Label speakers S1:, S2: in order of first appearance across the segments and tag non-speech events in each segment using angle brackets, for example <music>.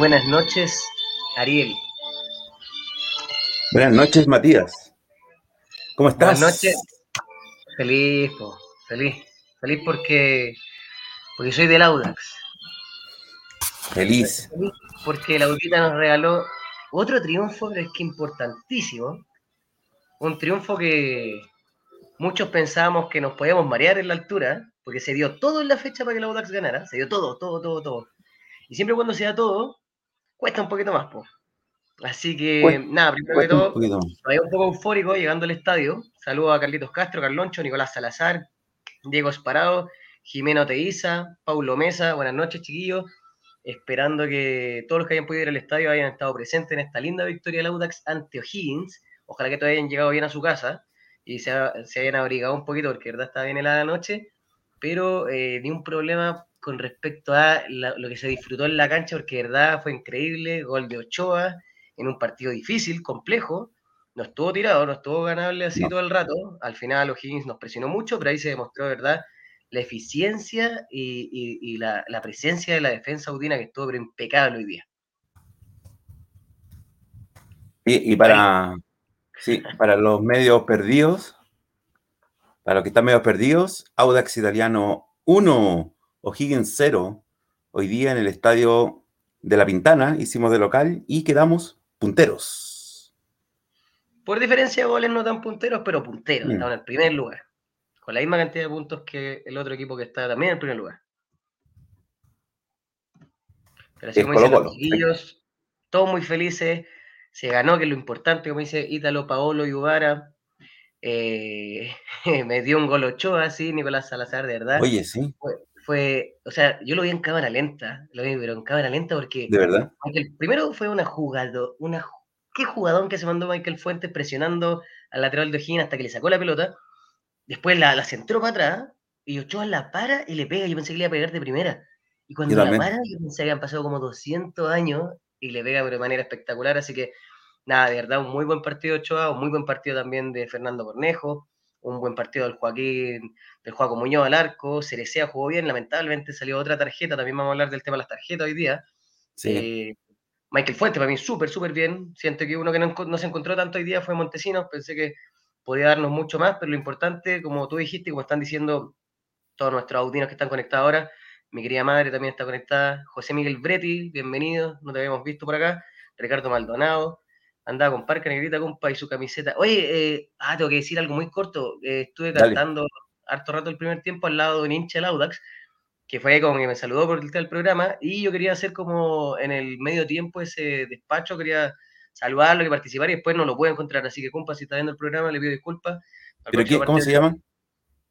S1: Buenas noches, Ariel.
S2: Buenas noches, Matías. ¿Cómo estás?
S1: Buenas noches. Feliz, feliz. Feliz porque, porque soy del Audax.
S2: Feliz.
S1: Porque la Audita nos regaló otro triunfo, pero es que importantísimo. Un triunfo que muchos pensábamos que nos podíamos marear en la altura, porque se dio todo en la fecha para que el Audax ganara. Se dio todo, todo, todo, todo. Y siempre cuando se da todo, cuesta un poquito más, pues. Así que, nada, primero que todo, todavía un poco eufórico llegando al estadio. Saludos a Carlitos Castro, Carloncho, Nicolás Salazar, Diego Esparado, Jimeno Teiza, Paulo Mesa. Buenas noches, chiquillos. Esperando que todos los que hayan podido ir al estadio hayan estado presentes en esta linda victoria del Audax ante O'Higgins. Ojalá que todos hayan llegado bien a su casa y se, hayan abrigado un poquito, porque verdad está bien helada la noche. Pero eh, ni un problema con respecto a lo que se disfrutó en la cancha, porque de verdad fue increíble, gol de Ochoa en un partido difícil, complejo, no estuvo tirado, no estuvo ganable así todo el rato, al final O'Higgins nos presionó mucho, pero ahí se demostró, de verdad, la eficiencia y, la, presencia de la defensa udina que estuvo impecable hoy día.
S2: Y, para, sí, para los medios perdidos, para los que están medio perdidos, Audax Italiano 1, O'Higgins 0, hoy día en el estadio de La Pintana, hicimos de local y quedamos punteros.
S1: Por diferencia de goles no tan punteros, pero punteros, mm. estaban en el primer lugar, con la misma cantidad de puntos que el otro equipo que está también en el primer lugar. Pero así como dicen los chiquillos, todos muy felices, se ganó, que es lo importante, como dice Ítalo, Paolo y Ugara, eh, <laughs> me dio un gol Ochoa, sí, Nicolás Salazar, de verdad.
S2: Oye, sí
S1: fue, o sea, yo lo vi en cámara lenta, lo vi, pero en cámara lenta porque...
S2: ¿De verdad?
S1: el primero fue una jugada, una... ¿Qué jugadón que se mandó Michael Fuentes presionando al lateral de O'Higgins hasta que le sacó la pelota? Después la, la centró para atrás y Ochoa la para y le pega. Yo pensé que le iba a pegar de primera. Y cuando la para, yo pensé que habían pasado como 200 años y le pega de manera espectacular. Así que, nada, de verdad, un muy buen partido de Ochoa, un muy buen partido también de Fernando Cornejo un buen partido del Joaquín, del Joaquín Muñoz al arco, Cerecea jugó bien, lamentablemente salió otra tarjeta, también vamos a hablar del tema de las tarjetas hoy día. Eh, Michael Fuente, para mí súper, súper bien. Siento que uno que no, se encontró tanto hoy día fue Montesinos, pensé que podía darnos mucho más, pero lo importante, como tú dijiste, como están diciendo todos nuestros audinos que están conectados ahora, mi querida madre también está conectada, José Miguel Bretti, bienvenido, no te habíamos visto por acá, Ricardo Maldonado, andaba con Parca Negrita, compa, y su camiseta. Oye, eh, ah, tengo que decir algo muy corto. Eh, estuve cantando harto rato el primer tiempo al lado de un hincha del Audax, que fue como que me saludó por el programa, y yo quería hacer como en el medio tiempo ese despacho, quería saludarlo y participar, y después no lo puedo encontrar. Así que, compa, si está viendo el programa, le pido disculpas.
S2: ¿Pero cómo se llama?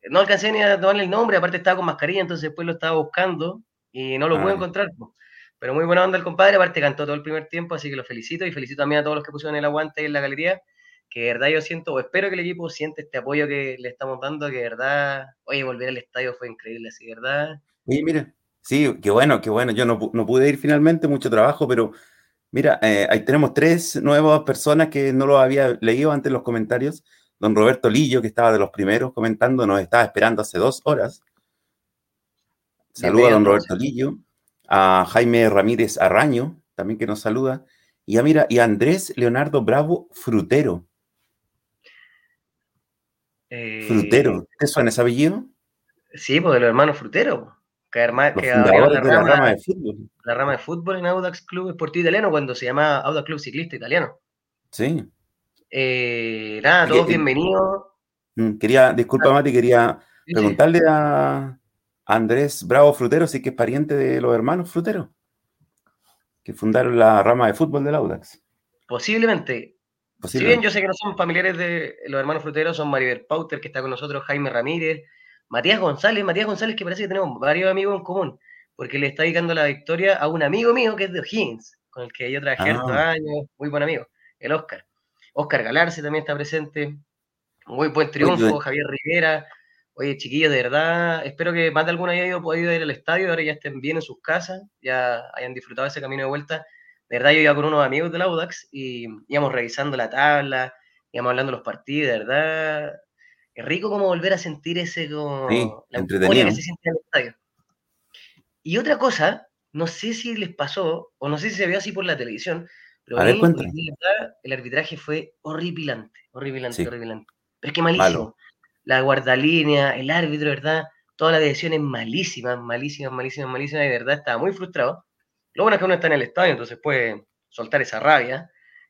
S1: No alcancé ni a tomarle el nombre, aparte estaba con mascarilla, entonces después lo estaba buscando y no lo pude ah, encontrar. Pero muy buena onda el compadre, aparte cantó todo el primer tiempo, así que lo felicito y felicito también a todos los que pusieron el aguante en la galería, que de verdad yo siento, o espero que el equipo siente este apoyo que le estamos dando, que de verdad, oye, volver al estadio fue increíble, así de verdad.
S2: Oye, mira, sí, qué bueno, qué bueno, yo no, pude ir finalmente, mucho trabajo, pero mira, eh, ahí tenemos tres nuevas personas que no lo había leído antes en los comentarios. Don Roberto Lillo, que estaba de los primeros comentando, nos estaba esperando hace dos horas. Saluda a don Roberto Lillo a Jaime Ramírez Arraño, también que nos saluda, y a, mira, y Andrés Leonardo Bravo Frutero. Eh, Frutero, ¿te suena ese apellido?
S1: Sí, pues de los hermanos Frutero. Que,
S2: los que fundadores de la rama de fútbol.
S1: La rama de fútbol en Audax Club Esportivo Italiano, cuando se llamaba Audax Club Ciclista Italiano.
S2: Sí.
S1: Eh, nada, todos bienvenidos.
S2: Mm, quería, disculpa Mati, quería preguntarle a, Andrés Bravo Frutero, sí que es pariente de los hermanos Frutero, que fundaron la rama de fútbol del Audax.
S1: Posiblemente. Si bien yo sé que no son familiares de los hermanos Fruteros, son Maribel Pauter, que está con nosotros, Jaime Ramírez, Matías González, Matías González, que parece que tenemos varios amigos en común, porque le está dedicando la victoria a un amigo mío que es de O'Higgins, con el que yo trabajé ah. años, muy buen amigo, el Oscar. Oscar Galarse también está presente, muy buen triunfo, Javier Rivera, Oye, chiquillos, de verdad, espero que más de alguno haya podido ir al estadio, ahora ya estén bien en sus casas, ya hayan disfrutado ese camino de vuelta. De verdad, yo iba con unos amigos del Audax y íbamos revisando la tabla, íbamos hablando de los partidos, de verdad. Es rico como volver a sentir ese, como,
S2: la entretenido. que se siente en el estadio.
S1: Y otra cosa no sé si les pasó, o no sé si se vio así por la televisión, pero
S2: A ver,
S1: el arbitraje fue horripilante, horripilante, horripilante. Pero es que malísimo. La guardalínea, el árbitro, ¿verdad? Todas las decisiones malísimas, malísimas, malísimas, malísimas, y de verdad estaba muy frustrado. Lo bueno es que uno está en el estadio, entonces puede soltar esa rabia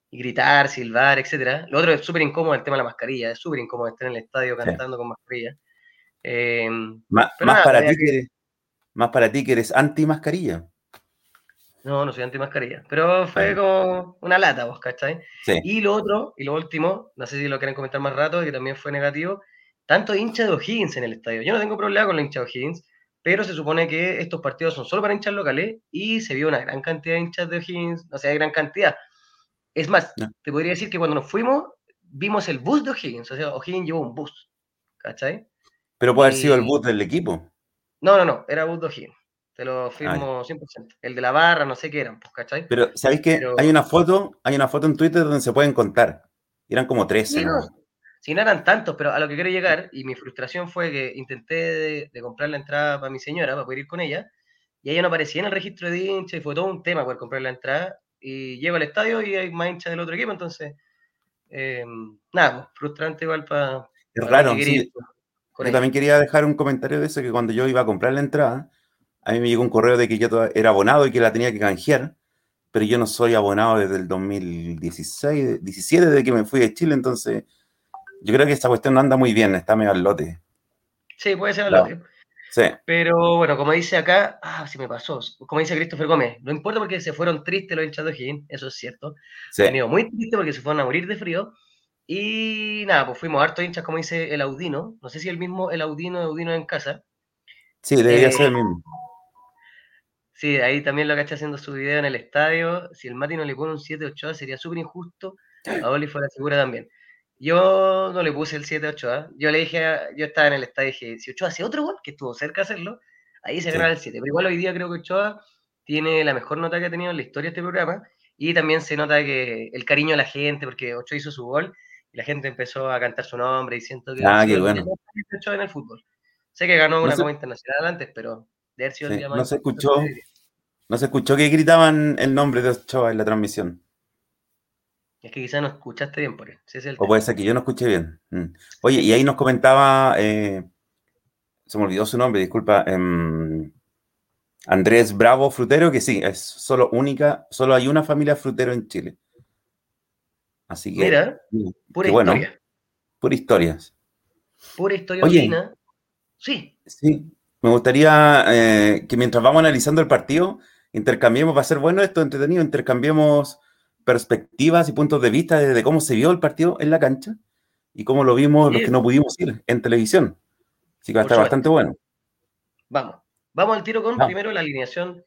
S1: y gritar, silbar, etcétera. Lo otro es súper incómodo el tema de la mascarilla, es súper incómodo estar en el estadio cantando con mascarilla.
S2: Eh, más, para ti que eres, más para ti que eres anti mascarilla.
S1: No, no soy anti mascarilla, pero fue como una lata, vos, ¿cachai? Y lo otro, y lo último, no sé si lo quieren comentar más rato, que también fue negativo, tanto hincha de O'Higgins en el estadio. Yo no tengo problema con la hincha de O'Higgins, pero se supone que estos partidos son solo para hinchas locales y se vio una gran cantidad de hinchas de O'Higgins, no sé, gran cantidad. Es más, te podría decir que cuando nos fuimos, vimos el bus de O'Higgins, o sea, O'Higgins llevó un bus, ¿cachai?
S2: Pero puede haber sido el bus del equipo.
S1: No, no, no, era bus de O'Higgins. Te lo ah, firmo 100%. El de la barra, no sé qué eran, pues, ¿cachai?
S2: Pero, ¿sabéis que hay una foto, hay una foto en Twitter donde se pueden contar? Eran como tres.
S1: Sí, no, si no eran tantos, pero a lo que quiero llegar, y mi frustración fue que intenté de, comprar la entrada para mi señora, para poder ir con ella, y ella no aparecía en el registro de hincha, y fue todo un tema poder comprar la entrada, y llego al estadio y hay más hinchas del otro equipo, entonces, eh, nada, pues, frustrante igual para...
S2: Es raro, sí. Yo también quería dejar un comentario de eso, que cuando yo iba a comprar la entrada, a mí me llegó un correo de que yo era abonado y que la tenía que canjear, pero yo no soy abonado desde el 2016, 17, desde que me fui de Chile, entonces yo creo que esta cuestión no anda muy bien, está medio al lote.
S1: Sí, puede ser al lote. Sí. Pero bueno, como dice acá, ah, sí me pasó, como dice Christopher Gómez, no importa porque se fueron tristes los hinchas de O'Higgins, eso es cierto. Sí. Han muy tristes porque se fueron a morir de frío. Y nada, pues fuimos hartos hinchas, como dice el Audino. No sé si el mismo el Audino de Audino en casa.
S2: Sí, debería ser el mismo.
S1: Sí, ahí también lo que está haciendo su video en el estadio. Si el Mati no le pone un 7-8 sería súper injusto. <clears throat> A Oli fue la segura también. Yo no le puse el 7-8 Yo le dije, yo estaba en el estadio y dije, si Ochoa hace otro gol, que estuvo cerca de hacerlo, ahí se gana el 7. Pero igual hoy día creo que Ochoa tiene la mejor nota que ha tenido en la historia de este programa. Y también se nota que el cariño de la gente, porque Ochoa hizo su gol y la gente empezó a cantar su nombre y siento que
S2: ah, qué bueno.
S1: Ochoa en el fútbol. Sé que ganó una Copa Internacional antes, pero de haber sido
S2: No se escuchó. No se escuchó que gritaban el nombre de Ochoa en la transmisión.
S1: Es que quizás no escuchaste bien, por eso.
S2: o puede ser que yo no escuché bien. Mm. Oye, y ahí nos comentaba, eh, se me olvidó su nombre, disculpa, em, Andrés Bravo Frutero, que sí, es solo única, solo hay una familia frutero en Chile. Así que.
S1: Mira, pura historia.
S2: pura historias.
S1: Pura historia Oye, Sí.
S2: Sí, me gustaría eh, que mientras vamos analizando el partido, intercambiemos, va a ser bueno esto, entretenido, intercambiemos perspectivas y puntos de vista desde cómo se vio el partido en la cancha y cómo lo vimos los que no pudimos ir en televisión. Así que va a estar bastante bueno.
S1: Vamos, vamos al tiro con primero la alineación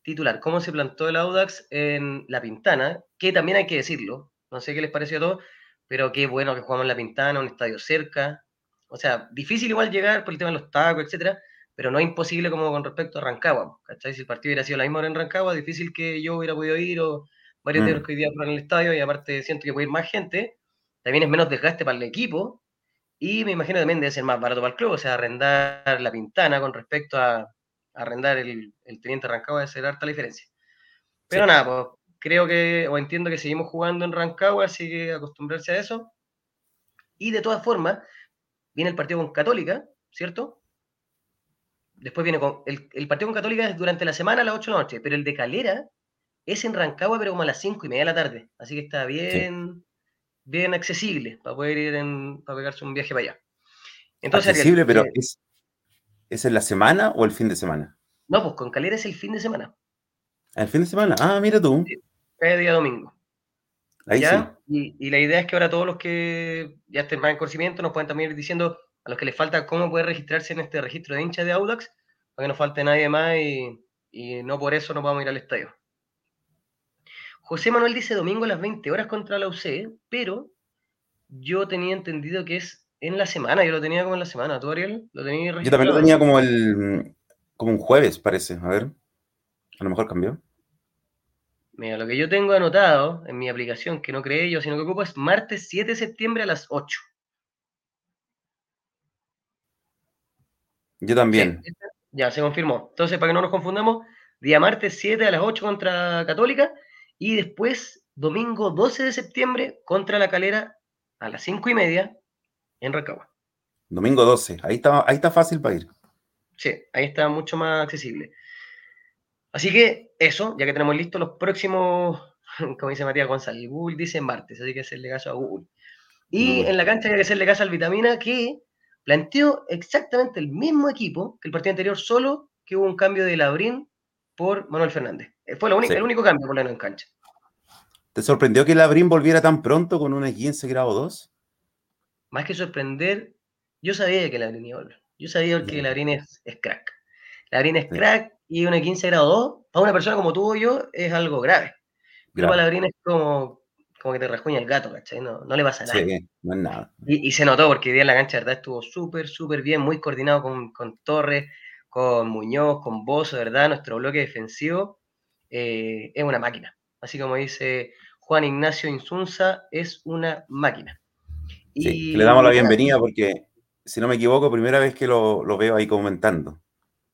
S1: titular. ¿Cómo se plantó el Audax en La Pintana? Que también hay que decirlo. No sé qué les pareció a todos, pero qué bueno que jugamos en La Pintana, un estadio cerca. O sea, difícil igual llegar por el tema de los tacos, etcétera, pero no es imposible como con respecto a Rancagua, ¿cachai? Si el partido hubiera sido la misma hora en Rancagua, difícil que yo hubiera podido ir o varios de los mm. que hoy día fueron el estadio y aparte siento que puede ir más gente, también es menos desgaste para el equipo y me imagino también debe ser más barato para el club, o sea, arrendar la pintana con respecto a, arrendar el, Teniente Rancagua debe ser harta la diferencia. Pero nada, pues creo que, o entiendo que seguimos jugando en Rancagua, así que acostumbrarse a eso. Y de todas formas, viene el partido con Católica, ¿cierto? Después viene con. El, partido con Católica es durante la semana a las 8 de la noche, pero el de Calera es en Rancagua, pero como a las 5 y media de la tarde. Así que está bien, bien accesible para poder ir en, para pegarse un viaje para allá.
S2: Entonces, accesible, pero es, ¿es en la semana o el fin de semana?
S1: No, pues con Calera es el fin de semana.
S2: ¿El fin de semana? Ah, mira tú.
S1: es día domingo. Ahí Sí. Y, la idea es que ahora todos los que ya estén más en conocimiento nos pueden también ir diciendo a los que les falta cómo poder registrarse en este registro de hinchas de Audax, para que no falte nadie más y, no por eso no vamos a ir al estadio. José Manuel dice domingo a las 20 horas contra la UC, pero yo tenía entendido que es en la semana, yo lo tenía como en la semana. ¿Tú, Ariel? ¿Lo tenía
S2: Yo también lo tenía como el como un jueves, parece. A ver, a lo mejor cambió.
S1: Mira, lo que yo tengo anotado en mi aplicación, que no creé yo, sino que ocupo es martes 7 de septiembre a las 8.
S2: Yo también.
S1: ya, se confirmó. Entonces, para que no nos confundamos, Día martes 7 a las 8 contra Católica y después domingo 12 de septiembre contra La Calera a las 5 y media en Rancagua.
S2: Domingo 12, ahí está, ahí está fácil para ir.
S1: Sí, ahí está mucho más accesible. Así que eso, ya que tenemos listos los próximos, <laughs> como dice Matías González, Google dice martes, así que hacerle caso a Google. Y en la cancha hay que hacerle caso al Vitamina que planteó exactamente el mismo equipo que el partido anterior, solo que hubo un cambio de Labrín por Manuel Fernández. Eh, fue el único cambio por la en cancha.
S2: ¿Te sorprendió que Labrín volviera tan pronto con una 15 grado 2?
S1: Más que sorprender, yo sabía que Labrín iba a volver. Yo sabía que Labrín es, es crack. Labrín es crack y una 15 grado 2, para una persona como tú o yo, es algo grave. Pero para Labrín es como como que te rasguña el gato, ¿cachai? No, no le pasa nada.
S2: Sí, no es nada.
S1: Y, se notó porque hoy día en la cancha, verdad, estuvo súper, súper bien, muy coordinado con, con Torres, con Muñoz, con Bozo, ¿verdad? Nuestro bloque defensivo eh, es una máquina. Así como dice Juan Ignacio Insunza, es una máquina.
S2: Y, le damos la bienvenida porque, si no me equivoco, primera vez que lo, lo veo ahí comentando.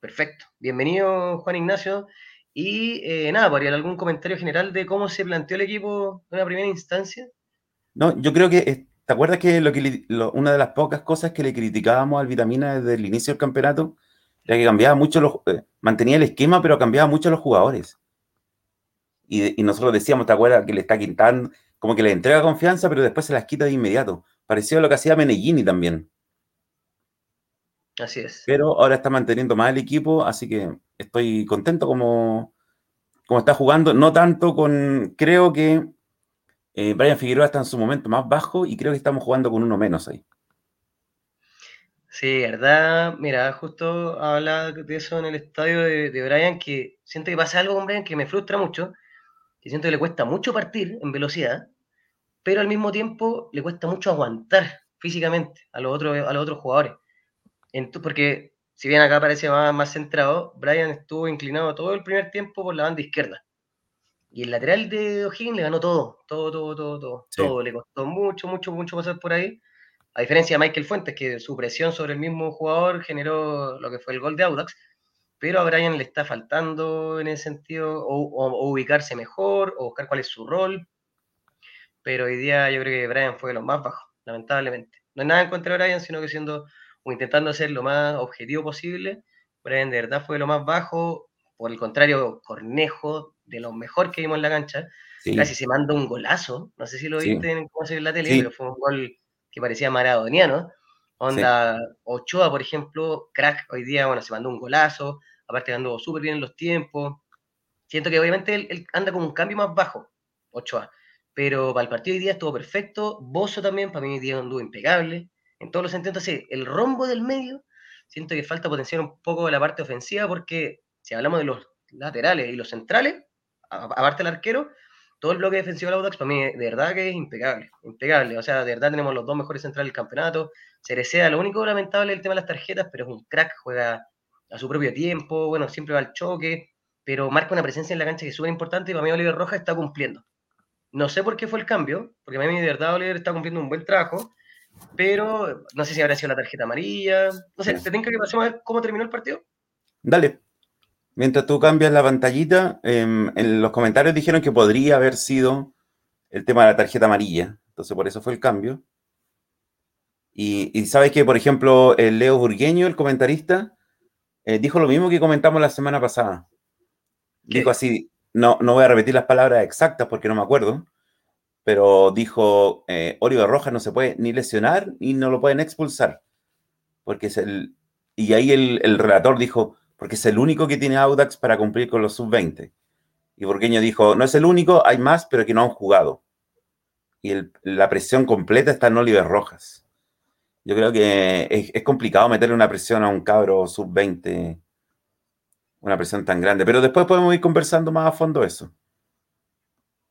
S1: Perfecto. Bienvenido, Juan Ignacio. Y eh, nada, ¿podría algún comentario general de cómo se planteó el equipo en una primera instancia?
S2: No, yo creo que, ¿te acuerdas que, lo que una de las pocas cosas que le criticábamos al Vitamina desde el inicio del campeonato era que cambiaba mucho, los, eh, mantenía el esquema, pero cambiaba mucho los jugadores. Y, nosotros decíamos, ¿te acuerdas que le está quitando, como que le entrega confianza, pero después se las quita de inmediato? Pareció lo que hacía Menellini también.
S1: Así es.
S2: Pero ahora está manteniendo más el equipo, así que estoy contento como, como está jugando. No tanto con. Creo que eh, Brian Figueroa está en su momento más bajo y creo que estamos jugando con uno menos ahí.
S1: Sí, verdad. Mira, justo hablaba de eso en el estadio de, de, Brian, que siento que pasa algo con Brian que me frustra mucho, que siento que le cuesta mucho partir en velocidad, pero al mismo tiempo le cuesta mucho aguantar físicamente a los otros, a los otros jugadores porque si bien acá parece más, más centrado, Brian estuvo inclinado todo el primer tiempo por la banda izquierda. Y el lateral de O'Higgins le ganó todo, todo, todo, todo, todo. Todo le costó mucho, mucho, mucho pasar por ahí. A diferencia de Michael Fuentes, que su presión sobre el mismo jugador generó lo que fue el gol de Audax. Pero a Brian le está faltando en ese sentido, o, ubicarse mejor, o buscar cuál es su rol. Pero hoy día yo creo que Brian fue de los más bajos, lamentablemente. No es nada en contra de Brian, sino que siendo intentando ser lo más objetivo posible. Brian de verdad fue lo más bajo, por el contrario, Cornejo, de lo mejor que vimos en la cancha, casi se manda un golazo, no sé si lo viste en, cómo se en la tele, pero fue un gol que parecía maradoniano. Onda, Ochoa, por ejemplo, crack, hoy día, bueno, se mandó un golazo, aparte andó súper bien en los tiempos. Siento que obviamente él, anda con un cambio más bajo, Ochoa, pero para el partido hoy día estuvo perfecto. Bozo también, para mí hoy día anduvo impecable en todos los sentidos. Entonces, el rombo del medio, siento que falta potenciar un poco la parte ofensiva porque si hablamos de los laterales y los centrales, aparte del arquero, todo el bloque defensivo de Audax para mí de verdad que es impecable, impecable. O sea, de verdad tenemos los dos mejores centrales del campeonato. Cerecea, lo único lamentable es el tema de las tarjetas, pero es un crack, juega a su propio tiempo, bueno, siempre va al choque, pero marca una presencia en la cancha que es súper importante y para mí Oliver Rojas está cumpliendo. No sé por qué fue el cambio, porque para mí de verdad Oliver está cumpliendo un buen trabajo, pero no sé si habrá sido la tarjeta amarilla. No sé, ¿te tengo que pasar a ver cómo terminó el partido?
S2: Dale. Mientras tú cambias la pantallita, em, en los comentarios dijeron que podría haber sido el tema de la tarjeta amarilla. Entonces, por eso fue el cambio. Y, sabes que, por ejemplo, el Leo Burgueño, el comentarista, eh, dijo lo mismo que comentamos la semana pasada. Dijo así, no, no voy a repetir las palabras exactas porque no me acuerdo, pero dijo, eh, Oliver Rojas no se puede ni lesionar ni no lo pueden expulsar. Porque es el... Y ahí el, relator dijo, porque es el único que tiene Audax para cumplir con los sub-20. Y Burgueño dijo, no es el único, hay más, pero que no han jugado. Y la presión completa está en Oliver Rojas. Yo creo que es, es complicado meterle una presión a un cabro sub-20, una presión tan grande. Pero después podemos ir conversando más a fondo eso.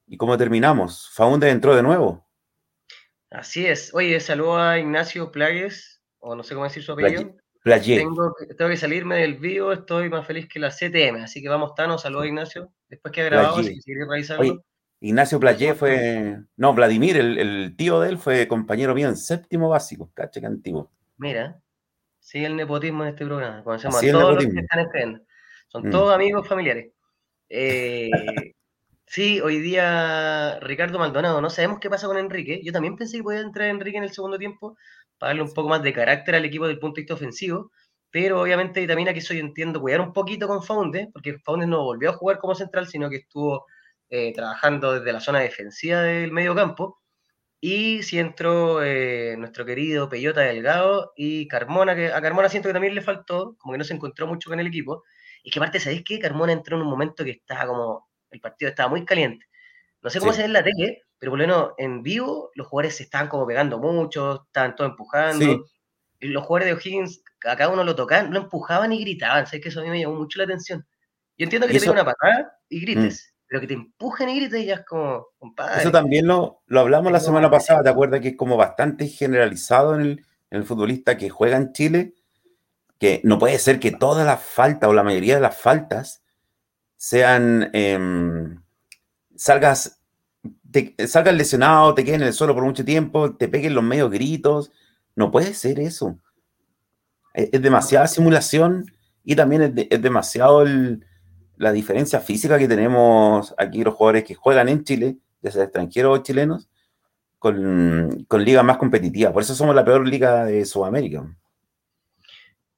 S2: ¿Y cómo terminamos? Faunde entró de nuevo.
S1: Así es. Oye, saludo a Ignacio Plagues, o no sé cómo decir su apellido.
S2: Tengo,
S1: tengo, que salirme del vivo, estoy más feliz que la CTM, así que vamos, Tano, saludo a Ignacio. Después que ha grabado, si
S2: Oye, Ignacio Playé fue, no, Vladimir, el, tío de él, fue compañero mío en séptimo básico, caché que antiguo.
S1: Mira, sigue el nepotismo en este programa, conocemos a todos los que están esperando. Son mm. todos amigos familiares. Eh, <laughs> sí, hoy día Ricardo Maldonado, no sabemos qué pasa con Enrique. Yo también pensé que podía entrar Enrique en el segundo tiempo para darle un poco más de carácter al equipo desde el punto de vista ofensivo. Pero obviamente también aquí soy entiendo cuidar un poquito con Faunde, porque Faunde no volvió a jugar como central, sino que estuvo eh, trabajando desde la zona defensiva del medio campo. Y si entró eh, nuestro querido Peyota Delgado y Carmona, que a Carmona siento que también le faltó, como que no se encontró mucho con el equipo. Y que aparte, ¿sabéis qué? Carmona entró en un momento que estaba como, el partido estaba muy caliente. No sé cómo se ve en la tele, pero por lo menos en vivo los jugadores se estaban como pegando mucho, estaban todos empujando. Y los jugadores de O'Higgins, a cada uno lo tocaban, lo empujaban y gritaban. ¿Sabes que eso a mí me llamó mucho la atención? Yo entiendo que te eso... una patada y grites. Mm pero que te empujen y grites ya es como, compadre.
S2: Eso también lo, lo hablamos la semana pasada, ¿te acuerdas? Que es como bastante generalizado en el, en el, futbolista que juega en Chile, que no puede ser que todas las faltas o la mayoría de las faltas sean, eh, salgas, te, salgas lesionado, te queden en el suelo por mucho tiempo, te peguen los medios gritos, no puede ser eso. Es, es demasiada simulación y también es, de, es demasiado el la diferencia física que tenemos aquí los jugadores que juegan en Chile, ya sea extranjeros o chilenos, con, con ligas más competitivas. Por eso somos la peor liga de Sudamérica.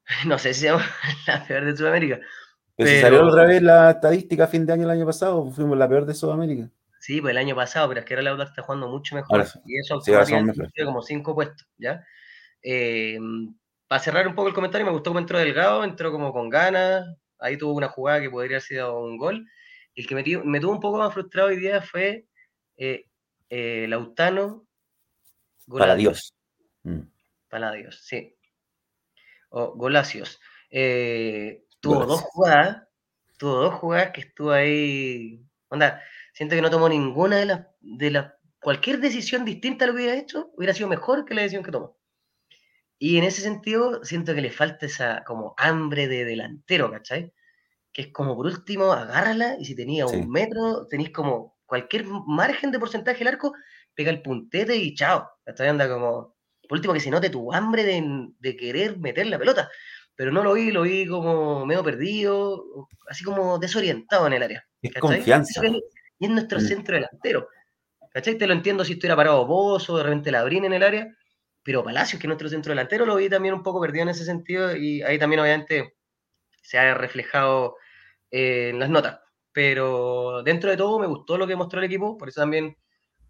S2: <laughs>
S1: No sé si somos <laughs> la peor de Sudamérica.
S2: Pero, si salió otra vez la estadística a fin de año el año pasado, fuimos la peor de Sudamérica.
S1: Sí, pues el año pasado, pero es que ahora la Audax está jugando mucho mejor. Ahora, y eso sí, ha como cinco puestos, ¿ya? Eh, para cerrar un poco el comentario, me gustó cómo entró Delgado, entró como con ganas, ahí tuvo una jugada que podría haber sido un gol. El que me, me tuvo un poco más frustrado hoy día fue eh, eh, Lautano.
S2: Para Dios.
S1: Mm. Para Dios, sí. O Golacios. Eh, tuvo dos jugadas, tuvo dos jugadas que estuvo ahí. Onda, siento que no tomó ninguna de las, de las. Cualquier decisión distinta a lo que hubiera hecho hubiera sido mejor que la decisión que tomó. Y en ese sentido, siento que le falta esa como hambre de delantero, ¿cachai? Que es como por último, agárrala y si tenía un metro, tenéis como cualquier margen de porcentaje el arco, pega el puntete y chao. ¿Cachai? Anda como, por último, que se note tu hambre de, de querer meter la pelota. Pero no lo vi, lo vi como medio perdido, así como desorientado en el área.
S2: Es confianza.
S1: Y es nuestro mm. centro delantero. ¿Cachai? Te lo entiendo si estuviera parado vos o de repente la en el área, pero Palacios, que es nuestro centro delantero, lo vi también un poco perdido en ese sentido y ahí también obviamente se ha reflejado eh, en las notas. Pero dentro de todo me gustó lo que mostró el equipo, por eso también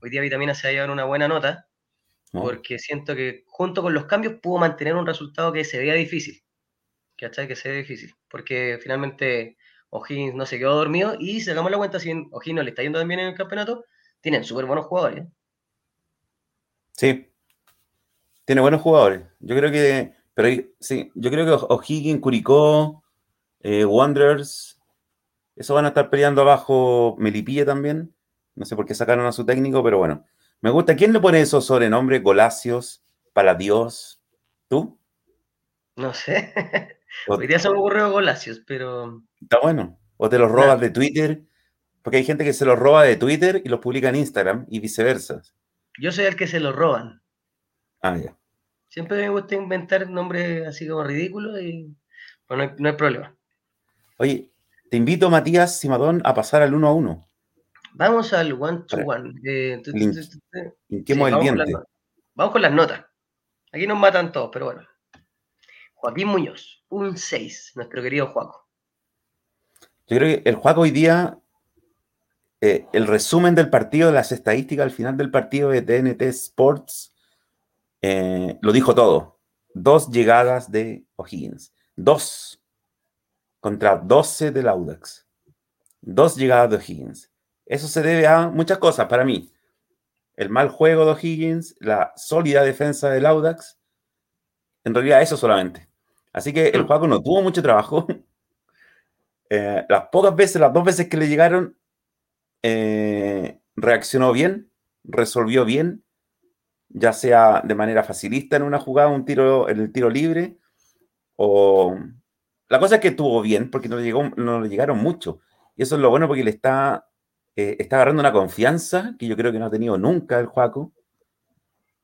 S1: hoy día Vitamina se ha llevado una buena nota, porque siento que junto con los cambios pudo mantener un resultado que se veía difícil. ¿Cachai? Que se veía difícil, porque finalmente O'Higgins no se quedó dormido y sacamos la cuenta, si O'Higgins no le está yendo también en el campeonato, tienen súper buenos jugadores.
S2: Sí, tiene buenos jugadores. Yo creo que, pero sí, yo creo que O'Higgins, Curicó, eh, Wanderers, eso van a estar peleando abajo. Melipilla también. No sé por qué sacaron a su técnico, pero bueno. Me gusta. ¿Quién le pone esos sobrenombres? Golacios, Paladios. ¿Tú?
S1: No sé. <laughs> Hoy día se me ocurrió Golacios, pero.
S2: Está bueno. O te los robas de Twitter. Porque hay gente que se los roba de Twitter y los publica en Instagram y viceversa.
S1: Yo soy el que se los roban.
S2: Ah, ya.
S1: Siempre me gusta inventar nombres así como ridículos y pues no, hay, no hay problema.
S2: Oye, te invito, Matías Simadón, a pasar al 1 a 1.
S1: Vamos al one to one. Eh,
S2: Linquemos el diente.
S1: Vamos con las notas. Aquí nos matan todos, pero bueno. Joaquín Muñoz, un 6, nuestro querido Juaco.
S2: Yo creo que el Juaco hoy día, eh, el resumen del partido, las estadísticas al final del partido de TNT Sports, eh, lo dijo todo. Dos llegadas de O'Higgins. Dos contra 12 del Audax. Dos llegadas de O'Higgins. Eso se debe a muchas cosas para mí. El mal juego de O'Higgins, la sólida defensa del Audax. En realidad eso solamente. Así que el juego no tuvo mucho trabajo. <laughs> Eh, las pocas veces, las dos veces que le llegaron, eh, reaccionó bien, resolvió bien ya sea de manera facilista en una jugada, un tiro en el tiro libre, o la cosa es que estuvo bien porque no le, llegó, no le llegaron mucho. Y eso es lo bueno porque le está, eh, está agarrando una confianza que yo creo que no ha tenido nunca el Juaco,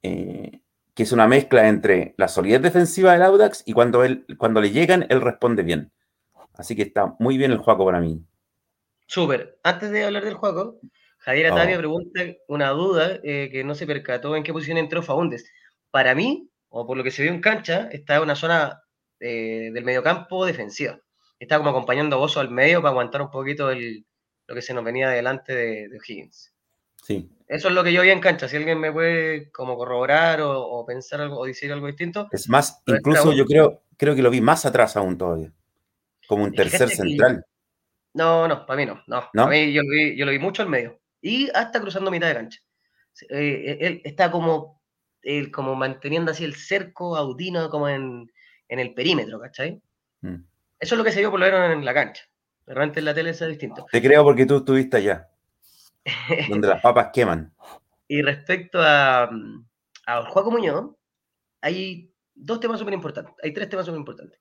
S2: eh, que es una mezcla entre la solidez defensiva del Audax y cuando, él, cuando le llegan, él responde bien. Así que está muy bien el Juaco para mí.
S1: Súper. Antes de hablar del juego, Javier Atavia pregunta una duda eh, que no se percató en qué posición entró Faundes. Para mí, o por lo que se vio en cancha, está en una zona eh, del mediocampo defensiva. Está como acompañando a Bozo al medio para aguantar un poquito el, lo que se nos venía delante de, de Higgins.
S2: Sí.
S1: Eso es lo que yo vi en cancha. Si alguien me puede como corroborar o, pensar algo o decir algo distinto.
S2: Es más, incluso yo creo, creo que lo vi más atrás aún todavía. Como un tercer central.
S1: No, no, para mí no. no. Para mí yo lo, vi, yo lo vi mucho al medio. Y hasta cruzando mitad de cancha. Eh, él está como, él como manteniendo así el cerco audino como en, en el perímetro, ¿cachai? Mm. Eso es lo que se vio por lo menos en la cancha. Realmente en la tele es distinto.
S2: Te creo porque tú estuviste allá. Donde las papas queman. <laughs>
S1: Y respecto a, a Juaco Muñoz, hay dos temas súper importantes. Hay tres temas súper importantes.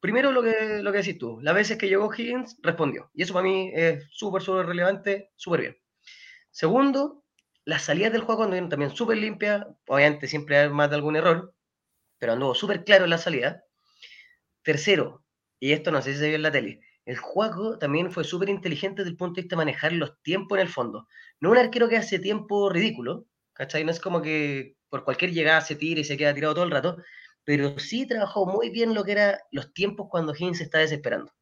S1: Primero, lo que, lo que decís tú. Las veces que llegó Higgins, respondió. Y eso para mí es súper, súper relevante, súper bien. Segundo, las salidas del juego anduvieron también súper limpias. Obviamente siempre hay más de algún error, pero anduvo súper claro en la salida. Tercero, y esto no sé si se vio en la tele, el juego también fue súper inteligente desde el punto de vista de manejar los tiempos en el fondo. No un arquero que hace tiempo ridículo, ¿cachai? No es como que por cualquier llegada se tira y se queda tirado todo el rato, pero sí trabajó muy bien lo que eran los tiempos cuando Higgins está desesperando.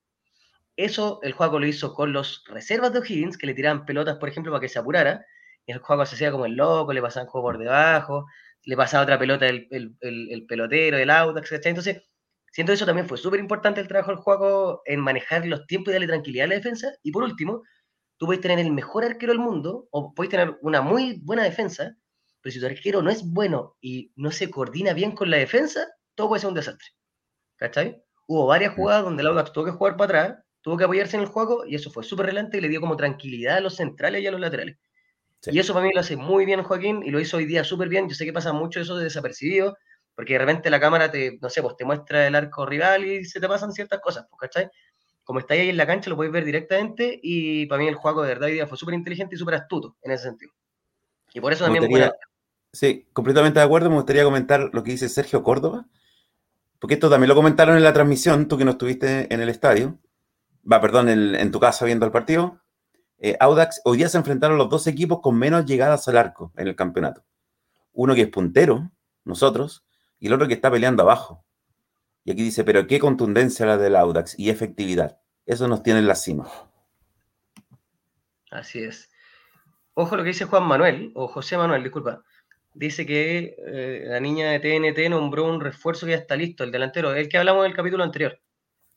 S1: Eso el juego lo hizo con los reservas de Higgins, que le tiraban pelotas, por ejemplo, para que se apurara, y el juego se hacía como el loco, le pasaban juego por debajo, le pasaba otra pelota el, el, pelotero, el Audax, ¿cachai? Entonces, Siento eso también fue súper importante el trabajo del juego en manejar los tiempos y darle tranquilidad a la defensa. Y por último, tú puedes tener el mejor arquero del mundo o puedes tener una muy buena defensa, pero si tu arquero no es bueno y no se coordina bien con la defensa, todo puede ser un desastre. ¿Cachai? Hubo varias jugadas donde el Audax tuvo que jugar para atrás, tuvo que apoyarse en el juego y eso fue súper relevante y le dio como tranquilidad a los centrales y a los laterales. Y eso para mí lo hace muy bien Joaquín y lo hizo hoy día súper bien. Yo sé que pasa mucho eso de desapercibido, porque de repente la cámara te, no sé, pues te muestra el arco rival y se te pasan ciertas cosas, pues, ¿cachai? Como está ahí en la cancha, lo puedes ver directamente y para mí el juego de verdad hoy día fue súper inteligente y súper astuto en ese sentido. Y por eso también...
S2: Sí, completamente de acuerdo. Me gustaría comentar lo que dice Sergio Córdoba, porque esto también lo comentaron en la transmisión, tú que no estuviste en el estadio, va, perdón, en, tu casa viendo el partido. Eh, Audax, hoy día se enfrentaron los dos equipos con menos llegadas al arco en el campeonato. Uno que es puntero, nosotros, y el otro que está peleando abajo. Y aquí dice, pero qué contundencia la del Audax y efectividad. Eso nos tiene en la cima.
S1: Así es. Ojo lo que dice Juan Manuel, o José Manuel, disculpa. Dice que eh, la niña de TNT nombró un refuerzo que ya está listo, el delantero, el que hablamos en el capítulo anterior.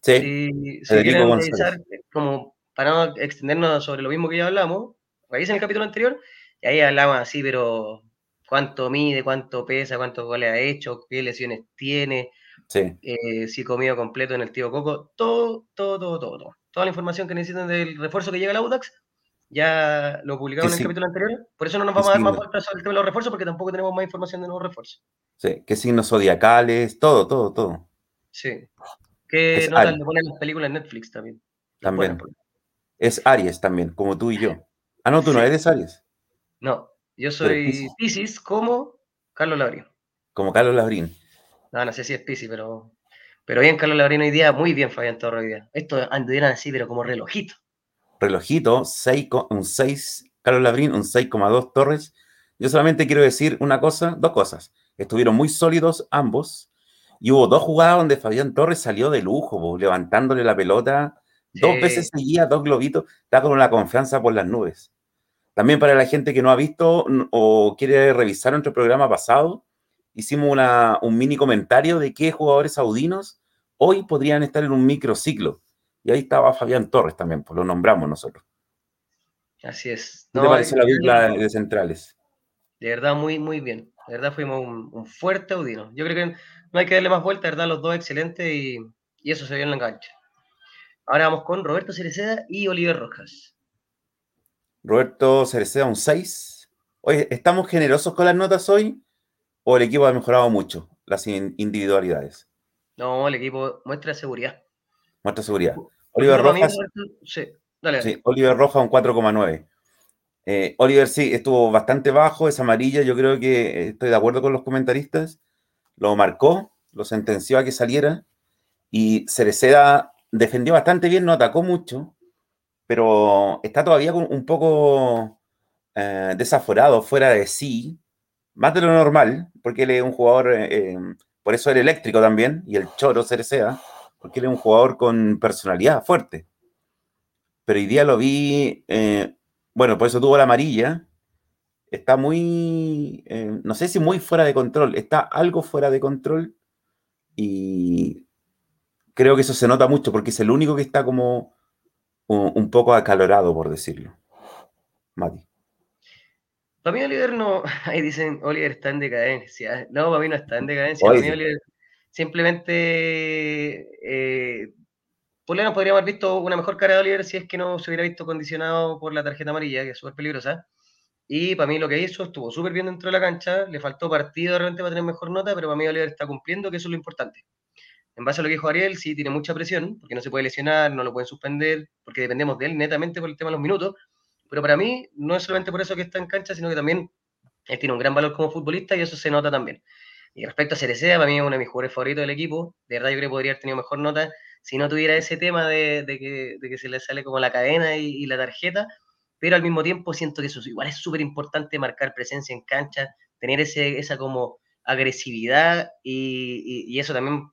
S2: Sí.
S1: Si, quieren revisar, como para no extendernos sobre lo mismo que ya hablamos, revisen el capítulo anterior y ahí hablamos así, pero cuánto mide, cuánto pesa, cuántos goles ha hecho, qué lesiones tiene, eh, si comido completo en el tío Coco, todo, todo, todo, todo, Toda la información que necesitan del refuerzo que llega al Audax, ya lo publicamos en el capítulo anterior. Por eso no nos vamos a dar más vueltas sobre el tema de los refuerzos, porque tampoco tenemos más información de nuevos refuerzos.
S2: Sí, qué signos zodiacales, todo, todo, todo.
S1: Sí. ¿Qué notas le ponen las películas en Netflix también?
S2: También. Es Aries también, como tú y yo. Ah, no, tú no eres Aries.
S1: No, yo soy Pisces como Carlos Labrín.
S2: Como Carlos Labrín.
S1: No, no sé si es Pisces, pero, pero bien, Carlos Labrín hoy día, muy bien Fabián Torre hoy día. Esto anduvieron así, pero como relojito.
S2: Relojito, 6, un 6, Carlos Labrín, un 6,2 Torres. Yo solamente quiero decir una cosa, dos cosas. Estuvieron muy sólidos ambos. Y hubo dos jugadas donde Fabián Torres salió de lujo, levantándole la pelota. Dos veces seguía, dos globitos. Está con una confianza por las nubes. También para la gente que no ha visto o quiere revisar nuestro programa pasado, hicimos un mini comentario de qué jugadores saudinos hoy podrían estar en un microciclo. Y ahí estaba Fabián Torres también, pues lo nombramos nosotros.
S1: Así es.
S2: ¿Qué te parece la dupla de centrales?
S1: De verdad, muy, muy bien. De verdad, fuimos un, fuerte audino. Yo creo que no hay que darle más vuelta, de verdad, los dos excelentes y, y eso se vio en la enganche. Ahora vamos con Roberto Cereceda y Oliver Rojas.
S2: Roberto Cereceda, un 6. Oye, ¿estamos generosos con las notas hoy? ¿O el equipo ha mejorado mucho las individualidades?
S1: No, el equipo muestra seguridad.
S2: Muestra seguridad. Oliver Rojas. Sí, dale, sí, Oliver Rojas, un 4,9. Eh, Oliver sí, estuvo bastante bajo, es amarilla, yo creo que estoy de acuerdo con los comentaristas. Lo marcó, lo sentenció a que saliera. Y Cereceda defendió bastante bien, no atacó mucho, pero está todavía un poco eh, desaforado, fuera de sí, más de lo normal, porque él es un jugador, eh, por eso era eléctrico también, y el choro Cerecea, porque él es un jugador con personalidad fuerte. Pero hoy día lo vi, eh, bueno, por eso tuvo la amarilla, está muy, no sé si muy fuera de control, está algo fuera de control y creo que eso se nota mucho porque es el único que está como un, poco acalorado, por decirlo. Mati.
S1: Para mí Oliver no, <laughs> ahí dicen, Oliver está en decadencia. No, para mí no está en decadencia. Para mí Oliver simplemente, eh, por lo menos podríamos haber visto una mejor cara de Oliver si es que no se hubiera visto condicionado por la tarjeta amarilla, que es súper peligrosa. Y para mí lo que hizo estuvo súper bien dentro de la cancha, le faltó partido realmente para tener mejor nota, pero para mí Oliver está cumpliendo, que eso es lo importante. En base a lo que dijo Ariel, sí tiene mucha presión, porque no se puede lesionar, no lo pueden suspender, porque dependemos de él netamente por el tema de los minutos. Pero para mí no es solamente por eso que está en cancha, sino que también él tiene un gran valor como futbolista y eso se nota también. Y respecto a Cerecea, para mí es uno de mis jugadores favoritos del equipo. De verdad yo creo que podría haber tenido mejor nota si no tuviera ese tema de, que, se le sale como la cadena y, la tarjeta. Pero al mismo tiempo siento que eso igual es súper importante marcar presencia en cancha, tener ese, esa como agresividad y, eso también,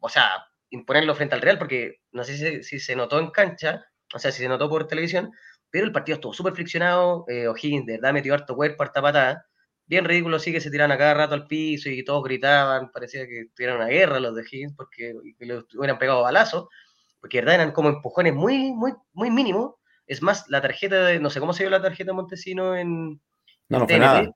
S1: o sea, imponerlo frente al Real, porque no sé si, si se notó en cancha, o sea, si se notó por televisión, pero el partido estuvo súper friccionado. Eh, O'Higgins de verdad metió harto cuerpo, harta patada. Bien ridículo sí que se tiraban a cada rato al piso y todos gritaban. Parecía que tuvieran una guerra los de O'Higgins porque le hubieran pegado balazos. Porque de verdad eran como empujones muy, muy, muy mínimos. Es más, la tarjeta de, no sé cómo se vio la tarjeta de Montesino en,
S2: no, no nada.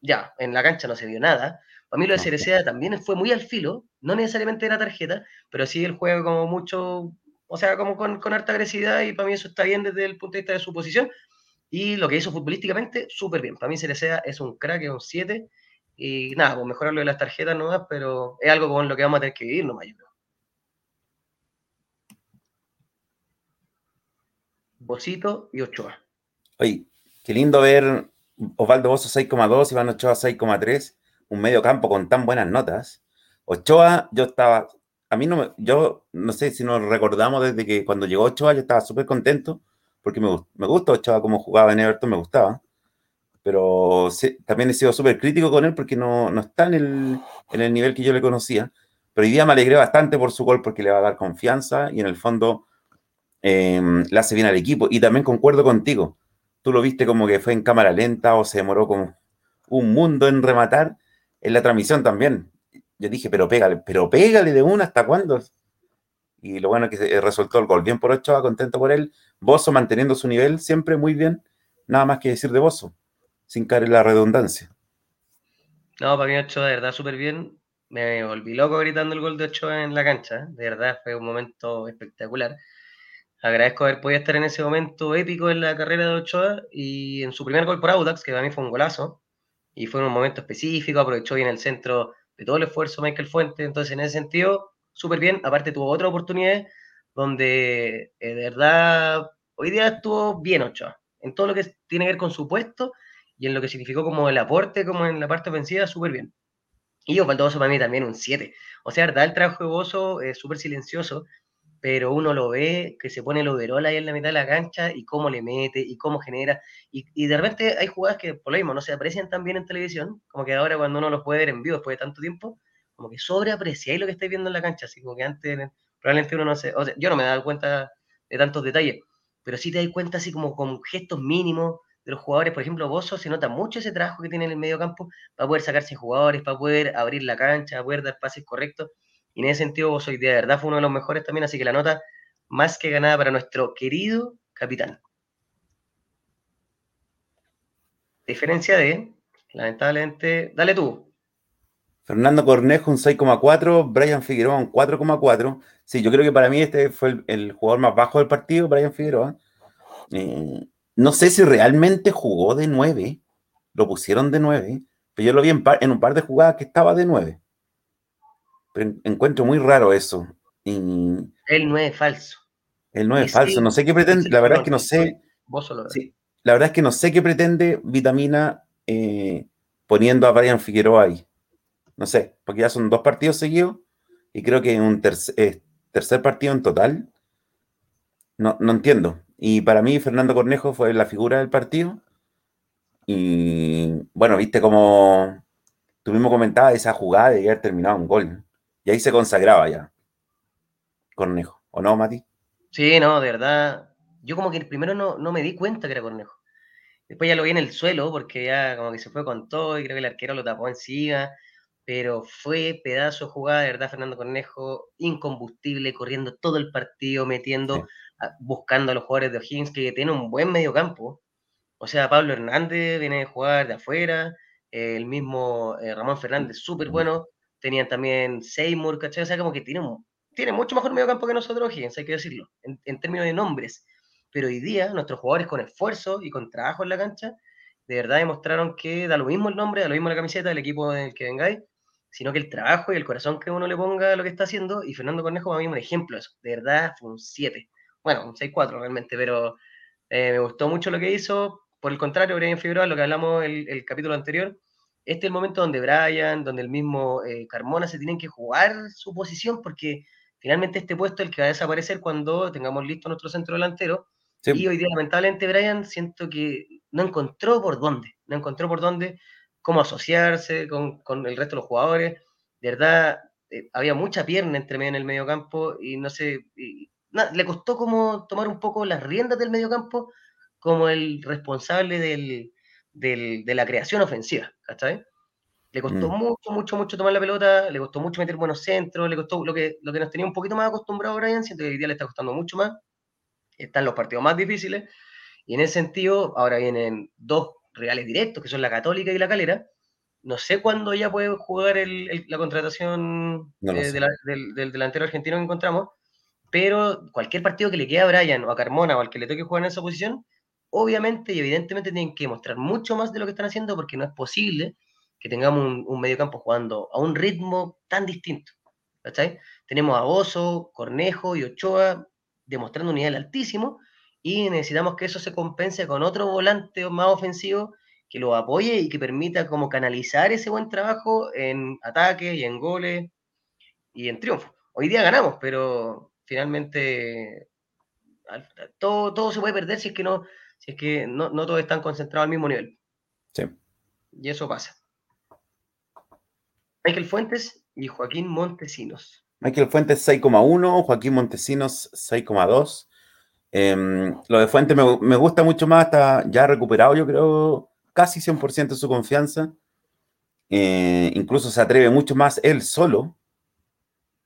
S1: Ya, en la cancha no se vio nada. Para mí lo de Cerecea también fue muy al filo, no necesariamente de la tarjeta, pero sí el juego como mucho o sea, como con, con, harta agresividad y para mí eso está bien desde el punto de vista de su posición. Y lo que hizo futbolísticamente, súper bien. Para mí Cerecea es un crack, es un 7. Y nada, pues mejorar lo de las tarjetas nuevas, pero es algo con lo que vamos a tener que vivir nomás, yo creo. Bocito y Ochoa.
S2: Oye, qué lindo ver Osvaldo Bozo 6,2, Iván Ochoa 6,3, un medio campo con tan buenas notas. Ochoa, yo estaba a mí no me, yo no sé si nos recordamos desde que cuando llegó Ochoa yo estaba súper contento porque me, me gusta Ochoa como jugaba en Everton, me gustaba. Pero también he sido súper crítico con él porque no, no está en el, en el, nivel que yo le conocía. Pero hoy día me alegré bastante por su gol porque le va a dar confianza y en el fondo eh, le hace bien al equipo. Y también concuerdo contigo. Tú lo viste como que fue en cámara lenta o se demoró como un mundo en rematar. En la transmisión también yo dije, pero pégale, pero pégale de una, ¿hasta cuándo? Y lo bueno es que se resultó el gol. Bien por Ochoa, contento por él. Bozo manteniendo su nivel, siempre muy bien. Nada más que decir de Bozo, sin caer en la redundancia.
S1: No, para mí Ochoa, de verdad, súper bien. Me volví loco gritando el gol de Ochoa en la cancha. De verdad, fue un momento espectacular. Agradezco haber podido estar en ese momento épico en la carrera de Ochoa y en su primer gol por Audax, que para mí fue un golazo. Y fue en un momento específico, aprovechó bien el centro de todo el esfuerzo Michael Fuente. Entonces, en ese sentido, súper bien. Aparte, tuvo otra oportunidad donde eh, de verdad hoy día estuvo bien Ochoa. En todo lo que tiene que ver con su puesto y en lo que significó como el aporte, como en la parte ofensiva, súper bien. Y Osvaldo Bozo para mí también un 7. O sea, verdad, el trabajo de Bozo es súper silencioso, pero uno lo ve que se pone el overall ahí en la mitad de la cancha y cómo le mete y cómo genera. Y, y de repente hay jugadas que por lo mismo no se aprecian tan bien en televisión, como que ahora cuando uno los puede ver en vivo después de tanto tiempo, como que sobreaprecia lo que estáis viendo en la cancha, así como que antes probablemente uno no se, o sea, yo no me he dado cuenta de tantos detalles, pero sí te das cuenta así como con gestos mínimos de los jugadores, por ejemplo, Bozo se nota mucho ese trabajo que tiene en el medio campo para poder sacarse jugadores, para poder abrir la cancha, para poder dar pases correctos en ese sentido, vos hoy día de verdad fue uno de los mejores también, así que la nota más que ganada para nuestro querido capitán. Diferencia de, lamentablemente, dale tú.
S2: Fernando Cornejo un 6,4, Brian Figueroa un 4,4. Sí, yo creo que para mí este fue el, jugador más bajo del partido, Brian Figueroa. Eh, no sé si realmente jugó de 9, lo pusieron de 9, pero yo lo vi en, en un par de jugadas que estaba de 9 encuentro muy raro eso. Y...
S1: El 9 falso.
S2: El 9 es falso. No sé qué pretende. La verdad es que no sé. la verdad es que no sé qué pretende Vitamina eh, poniendo a Brian Figueroa ahí. No sé, porque ya son dos partidos seguidos y creo que un tercer, tercer partido en total. No, no entiendo. Y para mí, Fernando Cornejo fue la figura del partido. Y bueno, viste como tú mismo comentabas esa jugada de haber terminado un gol. Y ahí se consagraba ya. Cornejo, ¿o no, Mati?
S1: Sí, no, de verdad. Yo como que primero no, no me di cuenta que era Cornejo. Después ya lo vi en el suelo porque ya como que se fue con todo y creo que el arquero lo tapó encima. Pero fue pedazo de jugada, de verdad, Fernando Cornejo, incombustible, corriendo todo el partido, metiendo, buscando a los jugadores de O'Higgins, que tiene un buen medio campo. O sea, Pablo Hernández viene a jugar de afuera, el mismo eh, Ramón Fernández, súper bueno. Tenían también Seymour, ¿cachai? O sea, como que tiene, tiene mucho mejor medio campo que nosotros, Higgins, hay que decirlo, en, términos de nombres. Pero hoy día, nuestros jugadores con esfuerzo y con trabajo en la cancha, de verdad demostraron que da lo mismo el nombre, da lo mismo la camiseta del equipo del que vengáis, sino que el trabajo y el corazón que uno le ponga a lo que está haciendo, y Fernando Cornejo para mí un ejemplo de eso. De verdad, fue un 7. Bueno, un 6-4 realmente, pero eh, me gustó mucho lo que hizo. Por el contrario, Brian Figueroa, lo que hablamos el, el capítulo anterior, este es el momento donde Brian, donde el mismo eh, Carmona se tienen que jugar su posición, porque finalmente este puesto es el que va a desaparecer cuando tengamos listo nuestro centro delantero. Y hoy día, lamentablemente, Brian siento que no encontró por dónde, no encontró por dónde, cómo asociarse con, el resto de los jugadores. De verdad, eh, había mucha pierna entre medio en el medio campo y no sé, le costó como tomar un poco las riendas del medio campo como el responsable del, de la creación ofensiva, ¿cachai? Le costó mm. mucho, mucho, mucho tomar la pelota, le costó mucho meter buenos centros, le costó lo que, lo que nos tenía un poquito más acostumbrado Brian, siento que hoy día le está costando mucho más. Están los partidos más difíciles. Y en ese sentido, ahora vienen dos reales directos, que son la Católica y la Calera. No sé cuándo ya puede jugar la contratación eh, del, del, delantero argentino que encontramos, pero cualquier partido que le quede a Brian o a Carmona o al que le toque jugar en esa posición, obviamente y evidentemente tienen que mostrar mucho más de lo que están haciendo porque no es posible que tengamos un, un mediocampo jugando a un ritmo tan distinto. ¿cachai? Tenemos a Oso, Cornejo y Ochoa demostrando un nivel altísimo y necesitamos que eso se compense con otro volante más ofensivo que lo apoye y que permita como canalizar ese buen trabajo en ataques y en goles y en triunfo. Hoy día ganamos, pero finalmente todo, todo se puede perder si es que no, si es que no, no todos están concentrados al mismo nivel.
S2: Sí.
S1: Y eso pasa. Michael Fuentes y Joaquín Montesinos.
S2: Michael Fuentes 6,1, Joaquín Montesinos 6,2. Em, lo de Fuentes me, gusta mucho más, está ya recuperado, yo creo, casi 100% su confianza. Eh, incluso se atreve mucho más él solo.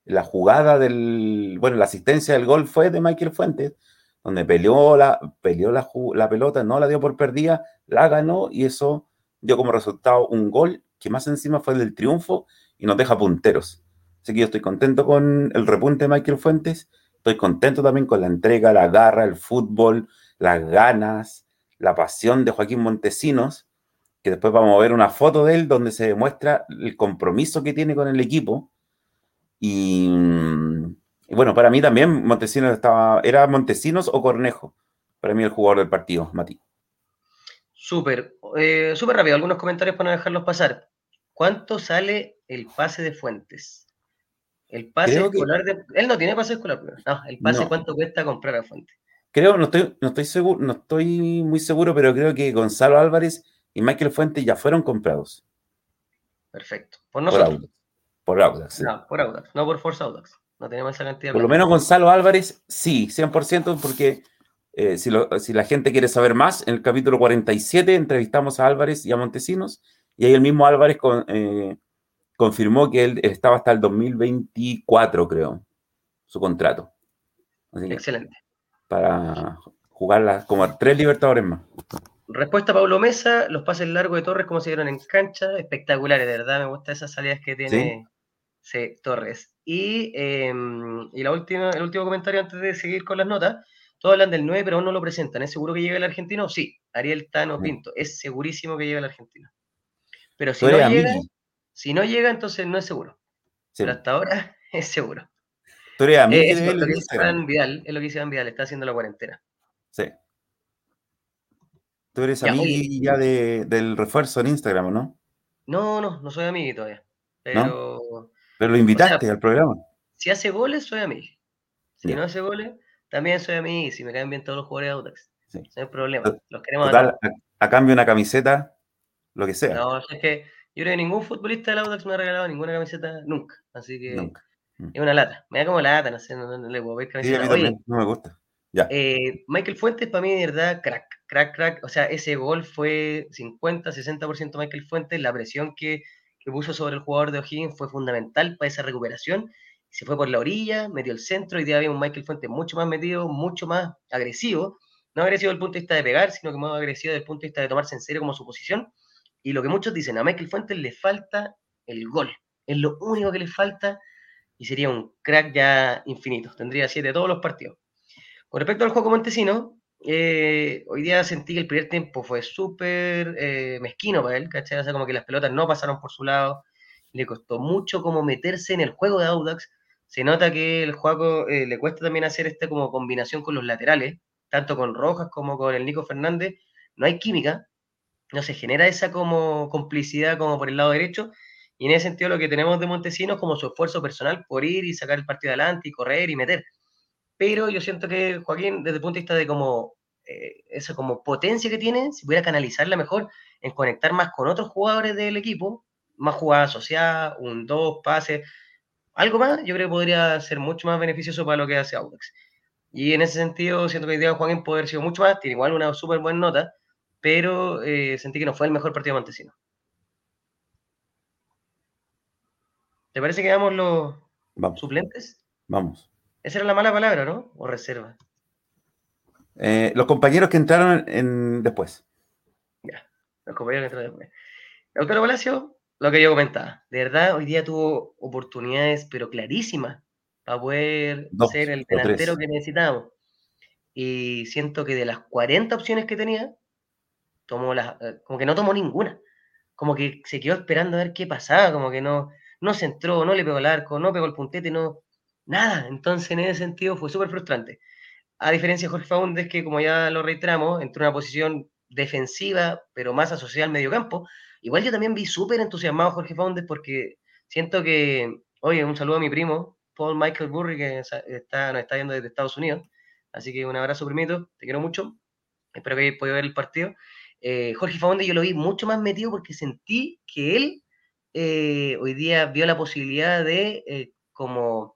S2: La jugada del, bueno, la asistencia del gol fue de Michael Fuentes donde peleó, la, peleó la, la, pelota, no la dio por perdida, la ganó y eso dio como resultado un gol que más encima fue el del triunfo y nos deja punteros. Así que yo estoy contento con el repunte de Michael Fuentes, estoy contento también con la entrega, la garra, el fútbol, las ganas, la pasión de Joaquín Montesinos, que después vamos a ver una foto de él donde se demuestra el compromiso que tiene con el equipo. Y, y bueno, para mí también Montesinos estaba, ¿era Montesinos o Cornejo? Para mí el jugador del partido, Mati.
S1: Súper, eh, súper rápido, algunos comentarios para no dejarlos pasar. ¿Cuánto sale el pase de Fuentes? El pase escolar de... Él no tiene pase escolar, no, el pase cuánto cuesta comprar a Fuentes.
S2: Creo, no estoy, no estoy seguro, no estoy muy seguro, pero creo que Gonzalo Álvarez y Michael Fuentes ya fueron comprados.
S1: Perfecto. Por nosotros.
S2: Por Audax.
S1: No, por Audax, no por Forza Audax. No tenemos esa cantidad.
S2: Por lo menos Gonzalo Álvarez, sí, 100%, porque eh, si, la gente quiere saber más, en el capítulo 47 entrevistamos a Álvarez y a Montesinos, y ahí el mismo Álvarez eh, confirmó que él estaba hasta el 2024, creo, su contrato.
S1: Excelente.
S2: Para jugar como tres Libertadores más.
S1: Respuesta a Pablo Mesa, los pases largos de Torres, como se dieron en cancha, espectaculares, de verdad, me gustan esas salidas que tiene Torres. Em, y, la última, el último comentario antes de seguir con las notas. Todos hablan del 9, pero aún no lo presentan. ¿Es seguro que llega el argentino? Sí, Ariel Tano Pinto. Es segurísimo que llega el argentino. Pero si no llega, si no llega, entonces no es seguro. Pero hasta ahora <laughs> es seguro.
S2: Tú eres
S1: eh, es, lo que Vidal, es lo que dice Iván Vidal, está haciendo la cuarentena.
S2: Sí. Tú eres amigo ya de, del refuerzo en Instagram, ¿no?
S1: No, no, no soy amigo todavía. Pero
S2: pero lo invitaste al programa.
S1: Si hace goles, soy amigo. Si no hace goles, también soy amigo si me caen bien todos los jugadores de Audax. Sí. No hay problema. Los queremos
S2: Total, a, cambio una camiseta, lo que sea.
S1: No, es que yo creo que ningún futbolista del Audax me ha regalado ninguna camiseta nunca. Así que nunca. Mm. es una lata. Me da como lata, no sé, no, le puedo ver camiseta.
S2: Sí, no me gusta. Ya.
S1: Eh, Michael Fuentes para mí de verdad crack, crack, crack. O sea, ese gol fue 50, 60% Michael Fuentes. La presión que, que puso sobre el jugador de O'Higgins fue fundamental para esa recuperación. Se fue por la orilla, metió el centro, y día había un Michael Fuentes mucho más metido, mucho más agresivo, no agresivo desde el punto de vista de pegar, sino que más agresivo desde el punto de vista de tomarse en serio como su posición, y lo que muchos dicen, a Michael Fuentes le falta el gol, es lo único que le falta, y sería un crack ya infinito, tendría siete todos los partidos. Con respecto al juego montesino, eh, hoy día sentí que el primer tiempo fue súper eh, mezquino para él, ¿cachai? O sea, como que las pelotas no pasaron por su lado, le costó mucho como meterse en el juego de Audax, se nota que el juego eh, le cuesta también hacer esta como combinación con los laterales, tanto con Rojas como con el Nico Fernández. No hay química, no se genera esa como complicidad como por el lado derecho. Y en ese sentido lo que tenemos de Montesinos como su esfuerzo personal por ir y sacar el partido adelante y correr y meter. Pero yo siento que Joaquín, desde el punto de vista de como eh, esa como potencia que tiene, si pudiera canalizarla mejor en conectar más con otros jugadores del equipo, más jugadas asociadas, un dos pases, algo más, yo creo que podría ser mucho más beneficioso para lo que hace Audax. Y en ese sentido, siento que el día de Juan puede haber sido mucho más, tiene igual una súper buena nota, pero eh, sentí que no fue el mejor partido de Montesino. ¿Te parece que damos los suplentes?
S2: Vamos.
S1: Esa era la mala palabra, ¿no? ¿O reserva?
S2: Eh, los compañeros que entraron en, después.
S1: Ya, los compañeros que entraron después. Doctor Palacio, lo que yo comentaba, de verdad, hoy día tuvo oportunidades, pero clarísimas, para poder ser el delantero que necesitábamos. Y siento que de las 40 opciones que tenía, tomó las, eh, como que no tomó ninguna. Como que se quedó esperando a ver qué pasaba, como que no, no se entró, no le pegó el arco, no pegó el puntete, no, nada. Entonces, en ese sentido, fue súper frustrante. A diferencia de Jorge Faúndez, que como ya lo reiteramos, entró en una posición defensiva, pero más asociada al mediocampo, Igual yo también vi súper entusiasmado a Jorge Faundes porque siento que, oye, un saludo a mi primo, Paul Michael Burry, que está, nos está viendo desde Estados Unidos. Así que un abrazo, primito, te quiero mucho. Espero que hayas podido ver el partido. Eh, Jorge Faundes yo lo vi mucho más metido porque sentí que él eh, hoy día vio la posibilidad de eh, como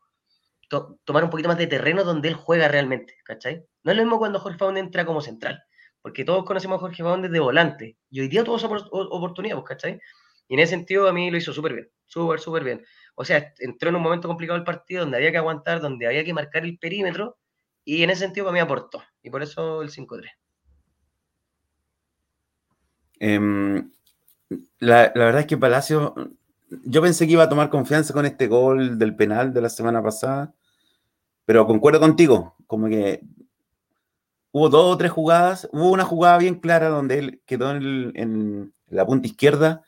S1: tomar un poquito más de terreno donde él juega realmente, ¿cachai? No es lo mismo cuando Jorge Faundes entra como central porque todos conocemos a Jorge Faúndez de volante, y hoy día tuvo esa oportunidad, pues, ¿cachai? Y en ese sentido a mí lo hizo súper bien, súper, súper bien. O sea, entró en un momento complicado el partido, donde había que aguantar, donde había que marcar el perímetro, y en ese sentido para mí aportó, y por eso el 5-3.
S2: Em, la, verdad es que Palacio, yo pensé que iba a tomar confianza con este gol del penal de la semana pasada, pero concuerdo contigo, como que hubo dos o tres jugadas. Hubo una jugada bien clara donde él quedó en, la punta izquierda,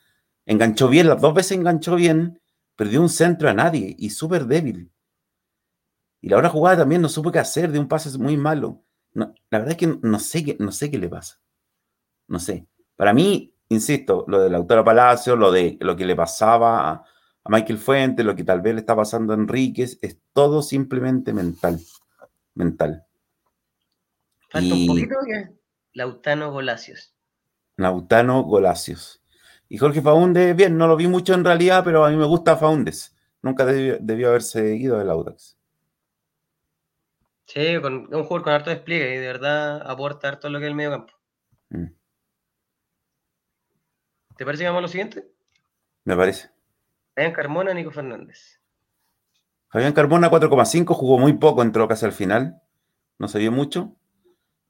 S2: enganchó bien, las dos veces enganchó bien, perdió un centro a nadie y súper débil. Y la otra jugada también no supo qué hacer, de un pase muy malo. la verdad es que no sé, no sé qué le pasa. No sé. Para mí, insisto, lo del autor Palacio, lo de lo que le pasaba a, a Michael Fuentes, lo que tal vez le está pasando a Enríquez, es todo simplemente mental. Mental.
S1: Falta un poquito que Lautano Golacios.
S2: Lautano Golacios. Y Jorge Faúndez, bien, no lo vi mucho en realidad, pero a mí me gusta Faúndez. Nunca debió, haberse ido del Audax.
S1: Sí, con, un jugador con harto despliegue y de verdad aporta harto lo que es el medio campo. Mm. ¿Te parece que vamos a lo siguiente?
S2: Me parece.
S1: Fabián Carmona, Nico Fernández.
S2: Fabián Carmona 4,5, jugó muy poco, entró casi al final. No se vio mucho.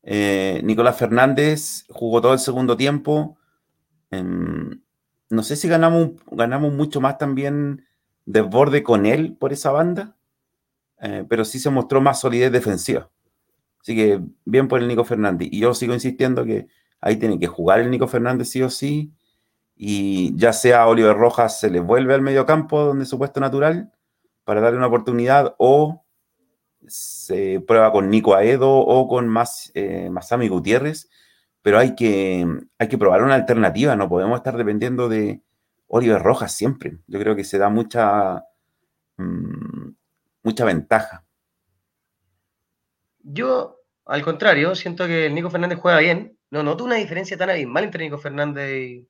S2: Eh, Nicolás Fernández jugó todo el segundo tiempo. Em, no sé si ganamos, ganamos mucho más también desborde con él por esa banda, eh, pero sí se mostró más solidez defensiva. Así que bien por el Nico Fernández. Y yo sigo insistiendo que ahí tiene que jugar el Nico Fernández sí o sí. Y ya sea Oliver Rojas se le vuelve al medio campo donde su puesto natural para darle una oportunidad o se prueba con Nico Aedo o con más, eh, Masami Gutiérrez, pero hay que, hay que probar una alternativa, no podemos estar dependiendo de Oliver Rojas siempre. Yo creo que se da mucha, mm, mucha ventaja.
S1: Yo, al contrario, siento que Nico Fernández juega bien. No noto una diferencia tan abismal entre Nico Fernández y,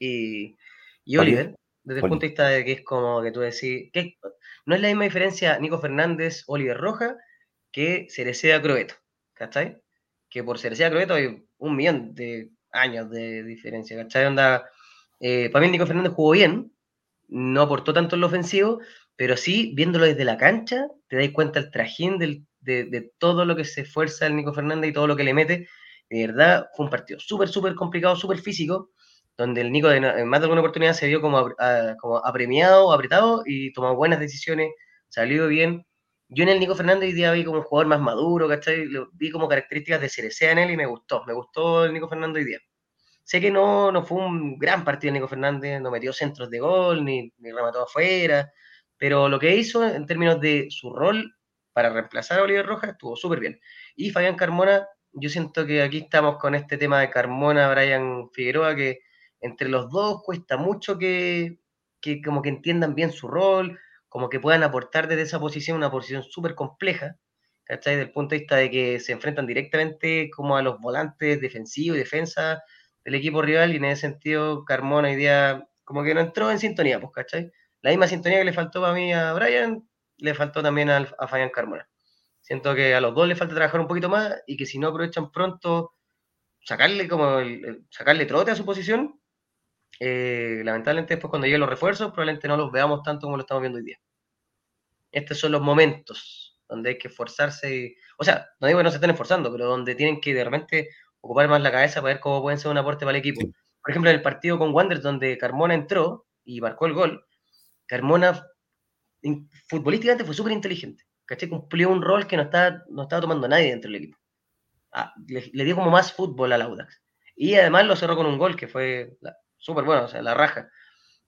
S1: Oliver, desde el punto de vista de que es como que tú decís, que no es la misma diferencia Nico Fernández, Oliver Roja, que Cerecea Croeto, ¿cachai? Que por Cerecea Croeto hay un millón de años de diferencia, ¿cachai? Onda, eh, para mí Nico Fernández jugó bien, no aportó tanto en lo ofensivo, pero sí, viéndolo desde la cancha, te dais cuenta el trajín de, todo lo que se esfuerza el Nico Fernández y todo lo que le mete. De verdad, fue un partido súper, súper complicado, súper físico, donde el Nico en más de alguna oportunidad se vio como, como apremiado, apretado y tomó buenas decisiones, salió bien. Yo en el Nico Fernández hoy día vi como un jugador más maduro, ¿cachai? vi como características de Cerecea en él y me gustó, me gustó el Nico Fernández hoy día. Sé que no, no fue un gran partido Nico Fernández, no metió centros de gol, ni, ni remató afuera, pero lo que hizo en términos de su rol para reemplazar a Oliver Rojas estuvo súper bien. Y Fabián Carmona, yo siento que aquí estamos con este tema de Carmona, Brian Figueroa, que entre los dos cuesta mucho que, que como que entiendan bien su rol, como que puedan aportar desde esa posición, una posición súper compleja, ¿cachai? Desde el punto de vista de que se enfrentan directamente como a los volantes defensivos y defensa el equipo rival y en ese sentido Carmona hoy día como que no entró en sintonía, pues, ¿cachai? La misma sintonía que le faltó para mí a Brian, le faltó también a, a Carmona. Siento que a los dos le falta trabajar un poquito más y que si no aprovechan pronto sacarle como sacarle trote a su posición, eh, lamentablemente después cuando lleguen los refuerzos probablemente no los veamos tanto como lo estamos viendo hoy día. Estos son los momentos donde hay que esforzarse, y, o sea, no digo que no se estén esforzando, pero donde tienen que de repente ocupar más la cabeza para ver cómo pueden ser un aporte para el equipo. Por ejemplo, en el partido con Wanderers, donde Carmona entró y marcó el gol, Carmona futbolísticamente fue súper inteligente. ¿Cachai? Cumplió un rol que no estaba, no estaba tomando nadie dentro del equipo. Ah, le, dio como más fútbol al Audax. Y además lo cerró con un gol que fue súper bueno, o sea, la raja.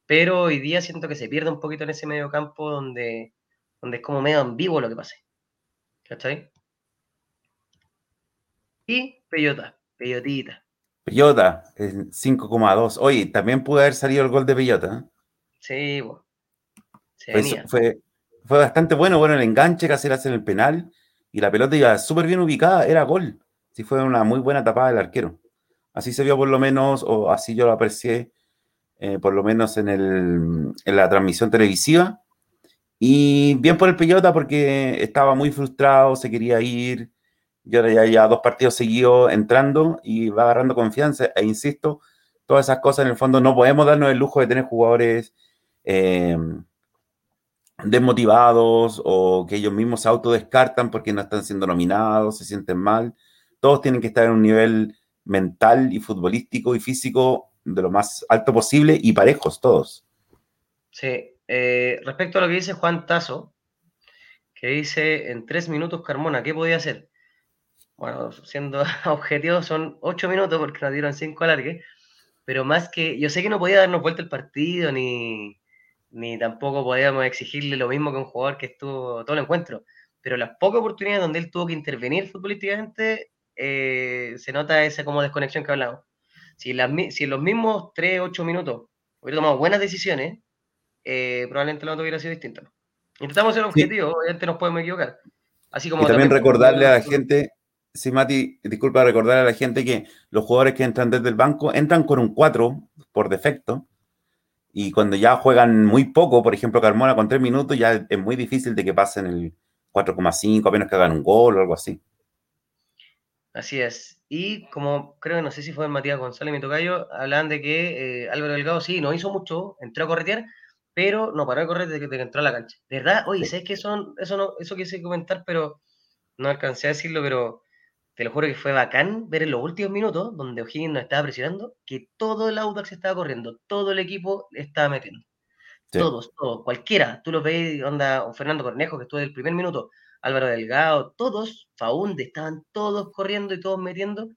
S1: Pero hoy día siento que se pierde un poquito en ese medio campo donde, donde es como medio ambiguo lo que pasa. ¿Cachai? Y Peyota. Peyotita.
S2: Peyota, 5,2. Oye, también pudo haber salido el gol de Peyota. ¿eh?
S1: Sí, bueno.
S2: fue, fue, bastante bueno, bueno el enganche que hacer hacer el penal y la pelota iba súper bien ubicada, era gol. Sí, fue una muy buena tapada del arquero. Así se vio por lo menos, o así yo lo aprecié, eh, por lo menos en, la transmisión televisiva. Y bien por el Peyota porque estaba muy frustrado, se quería ir, y ahora ya, ya dos partidos seguidos entrando y va agarrando confianza. E insisto, todas esas cosas en el fondo no podemos darnos el lujo de tener jugadores eh, desmotivados o que ellos mismos se autodescartan porque no están siendo nominados, se sienten mal. Todos tienen que estar en un nivel mental y futbolístico y físico de lo más alto posible y parejos todos.
S1: Sí, eh, respecto a lo que dice Juan Tazo, que dice en tres minutos Carmona, ¿qué podía hacer? bueno, siendo <laughs> objetivos son ocho minutos porque nos dieron cinco alargues, pero más que, yo sé que no podía darnos vuelta el partido, ni, ni tampoco podíamos exigirle lo mismo que un jugador que estuvo todo el encuentro, pero las pocas oportunidades donde él tuvo que intervenir futbolísticamente, eh, se nota esa como desconexión que hablamos. Si, las, si en los mismos tres, ocho minutos hubiera tomado buenas decisiones, eh, probablemente la nota hubiera sido distinta. Intentamos ser objetivos, obviamente nos podemos equivocar. Así como
S2: y también recordarle a la gente Sí, Mati, disculpa recordar a la gente que los jugadores que entran desde el banco entran con un 4 por defecto. Y cuando ya juegan muy poco, por ejemplo, Carmona con 3 minutos, ya es muy difícil de que pasen el 4,5, a menos que hagan un gol o algo así.
S1: Así es. Y como creo, no sé si fue el Matías González y mi tocayo, hablan de que eh, Álvaro Delgado sí, no hizo mucho, entró a corretear, pero no paró de correr desde que, entró a la cancha. ¿De verdad? Oye, sé que son, eso no, eso quise comentar, pero no alcancé a decirlo, pero te lo juro que fue bacán ver en los últimos minutos, donde O'Higgins nos estaba presionando, que todo el Audax estaba corriendo, todo el equipo estaba metiendo. Todos, todos, cualquiera. Tú lo ves, onda, Fernando Cornejo, que estuvo desde el primer minuto, Álvaro Delgado, todos, Faunde, estaban todos corriendo y todos metiendo.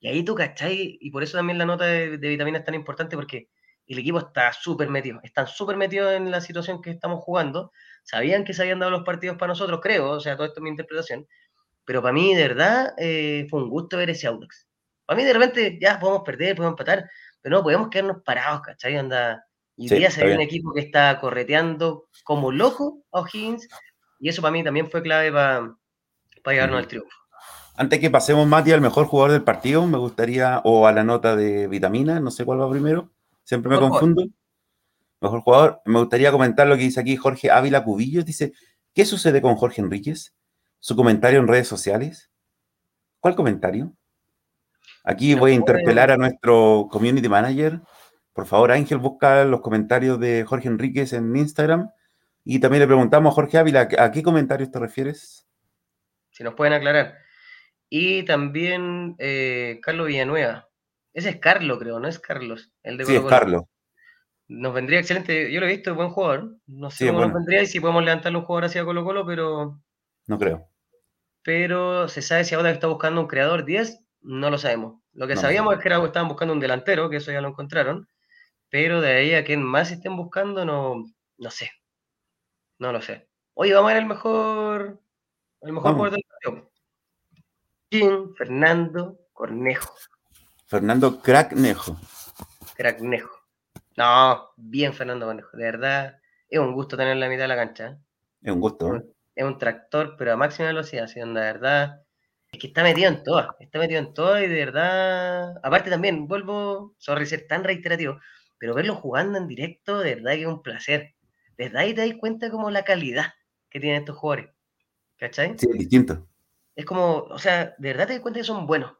S1: Y ahí tú, ¿cachai? Y por eso también la nota de, de vitamina es tan importante, porque el equipo está súper metido, están súper metidos en la situación que estamos jugando. Sabían que se habían dado los partidos para nosotros, creo, o sea, todo esto es mi interpretación pero para mí, de verdad, eh, fue un gusto ver ese Audax. Para mí, de repente, ya podemos perder, podemos empatar, pero no podemos quedarnos parados, ¿cachai? Anda, y día se ve un equipo que está correteando como loco a O'Higgins, y eso para mí también fue clave para, para llevarnos al triunfo.
S2: Antes que pasemos, Mati, al mejor jugador del partido, me gustaría, o a la nota de vitamina, no sé cuál va primero, siempre me confundo. Mejor jugador, me gustaría comentar lo que dice aquí Jorge Ávila Cubillos, dice, ¿qué sucede con Jorge Enríquez? Su comentario en redes sociales. ¿Cuál comentario? Aquí voy a interpelar a nuestro community manager. Por favor, Ángel, busca los comentarios de Jorge Enríquez en Instagram. Y también le preguntamos a Jorge Ávila, ¿a qué comentarios te refieres?
S1: Si nos pueden aclarar. Y también eh, Carlos Villanueva. Ese es Carlos, creo, no es Carlos.
S2: El de sí, es Carlos.
S1: Nos vendría excelente. Yo lo he visto, es buen jugador. No sé cómo nos vendría y si podemos levantar los jugadores hacia Colo Colo, pero.
S2: No creo.
S1: Pero se sabe si ahora está buscando un creador 10, no lo sabemos. Lo que sabíamos es que era, estaban buscando un delantero, que eso ya lo encontraron. Pero de ahí a quien más estén buscando, no, no sé. No lo sé. Oye, vamos a ver el mejor. El mejor jugador del partido. Fernando Cornejo.
S2: Fernando Cracknejo.
S1: Cracknejo. No, bien Fernando Cornejo. De verdad, es un gusto tener la mitad de la cancha. ¿eh?
S2: Es un gusto.
S1: Es un, tractor, pero a máxima velocidad. Así, de verdad. Es que está metido en todas. Está metido en todas y de verdad. Aparte también, vuelvo, sorry ser tan reiterativo, pero verlo jugando en directo, de verdad que es un placer. Desde ahí te das cuenta como la calidad que tienen estos jugadores. ¿Cachai?
S2: Sí, es distinto
S1: es como, o sea, de verdad te das cuenta que son buenos.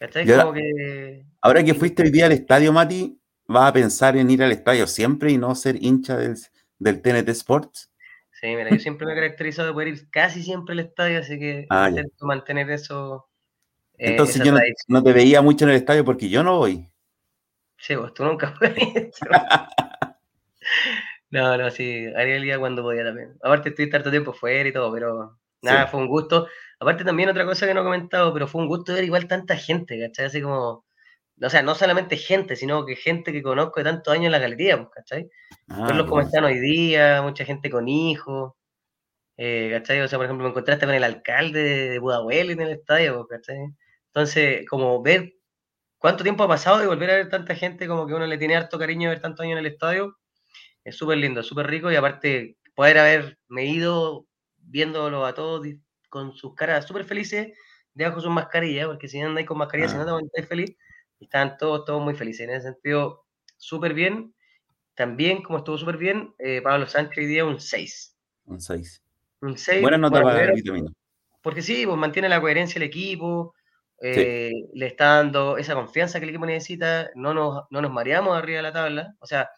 S1: Ahora,
S2: como que... ahora que fuiste hoy día al estadio, Mati, ¿vas a pensar en ir al estadio siempre y no ser hincha del, del TNT Sports?
S1: Sí, mira, yo siempre me he caracterizado de poder ir casi siempre al estadio, así que ah, intento mantener eso.
S2: Eh, Entonces yo no, te veía mucho en el estadio porque yo no voy.
S1: Sí, pues tú nunca <laughs> fuiste. <laughs> no, no, sí, haría el día cuando podía también. Aparte estoy tanto tiempo fuera y todo, pero Nada, fue un gusto. Aparte también otra cosa que no he comentado, pero fue un gusto ver igual tanta gente, ¿cachai? Así como, o sea, no solamente gente, sino que gente que conozco de tantos años en la galería, pues, ¿cachai? Ah, Verlos como están hoy día, mucha gente con hijos, eh, ¿cachai? O sea, por ejemplo, me encontraste con el alcalde de Budahuel en el estadio, pues, ¿cachai? Entonces, como ver cuánto tiempo ha pasado y volver a ver tanta gente, como que uno le tiene harto cariño ver tantos años en el estadio, es súper lindo, súper rico y aparte poder haberme ido viéndolo a todos con sus caras súper felices, debajo sus mascarillas, porque si no andáis con mascarilla, si no ah. te feliz, están todos, todos muy felices. En ese sentido, súper bien. También, como estuvo súper bien, eh, Pablo Sánchez hoy día un 6.
S2: Un 6.
S1: Un 6.
S2: Buena nota para vitamina.
S1: Porque sí, pues mantiene la coherencia del equipo, eh, le está dando esa confianza que el equipo necesita, no nos, no nos mareamos arriba de la tabla. O sea,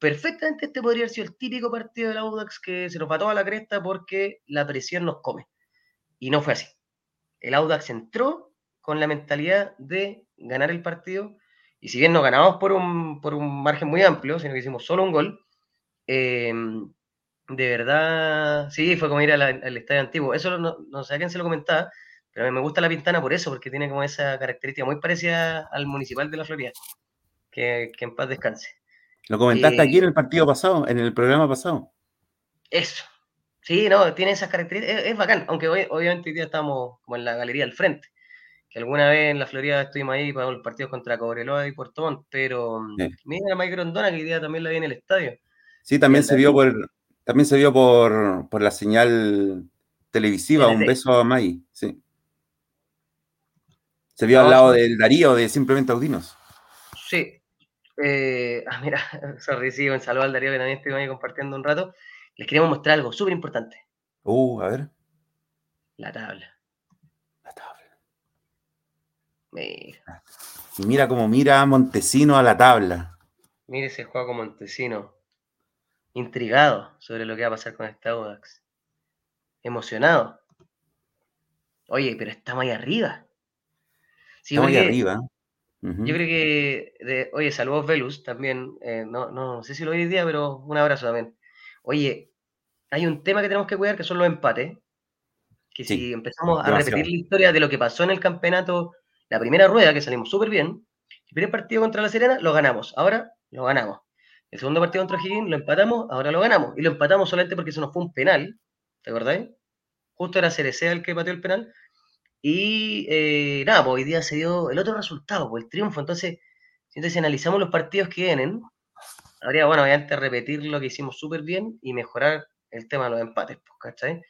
S1: perfectamente este podría haber el típico partido del Audax que se nos va toda la cresta porque la presión nos come. Y no fue así. El Audax entró con la mentalidad de ganar el partido. Y si bien no ganamos por un, por un margen muy amplio, sino que hicimos solo un gol, eh, de verdad, sí, fue como ir al estadio antiguo. Eso no, sé a quién se lo comentaba, pero me gusta la Pintana por eso, porque tiene como esa característica muy parecida al municipal de la Florida. Que, que en paz descanse.
S2: Lo comentaste aquí en el partido pasado, en el programa pasado.
S1: Eso. Sí, no, tiene esas características. Es, bacán, aunque hoy, obviamente hoy día estamos como en la galería al frente. Que alguna vez en la Florida estuvimos ahí para los partidos contra Cobreloa y Puerto Montt, pero mira a Mike Grondona que hoy día también la vi en el estadio.
S2: Sí, también se vio por también se vio por, por la señal televisiva, un beso a May, sí. Se vio al lado del Darío de Simplemente Audinos.
S1: Sí, eh, ah, mira, <laughs> sorry, sí, un saludo al Darío que también estoy ahí compartiendo un rato. Les queríamos mostrar algo súper importante.
S2: Uh, a ver.
S1: La tabla.
S2: La tabla.
S1: Mira.
S2: Y mira cómo mira Montesino a la tabla.
S1: Mire ese juego Montesino. Intrigado sobre lo que va a pasar con esta Audax. Emocionado. Oye, pero estamos ahí arriba.
S2: Sí, estamos ahí arriba.
S1: Yo creo que, oye, saludos Velus también, eh, no, no, sé si lo hoy día, pero un abrazo también. Oye, hay un tema que tenemos que cuidar que son los empates, que si empezamos a repetir la historia de lo que pasó en el campeonato, la primera rueda, que salimos súper bien, el primer partido contra La Serena lo ganamos, ahora lo ganamos. El segundo partido contra Higgins lo empatamos, ahora lo ganamos. Y lo empatamos solamente porque se nos fue un penal, ¿te acordáis? Justo era Cerecea el que pateó el penal, y eh, nada, pues hoy día se dio el otro resultado, pues el triunfo. Entonces, si analizamos los partidos que vienen, habría, bueno, obviamente repetir lo que hicimos súper bien y mejorar el tema de los empates, pues, ¿cachai?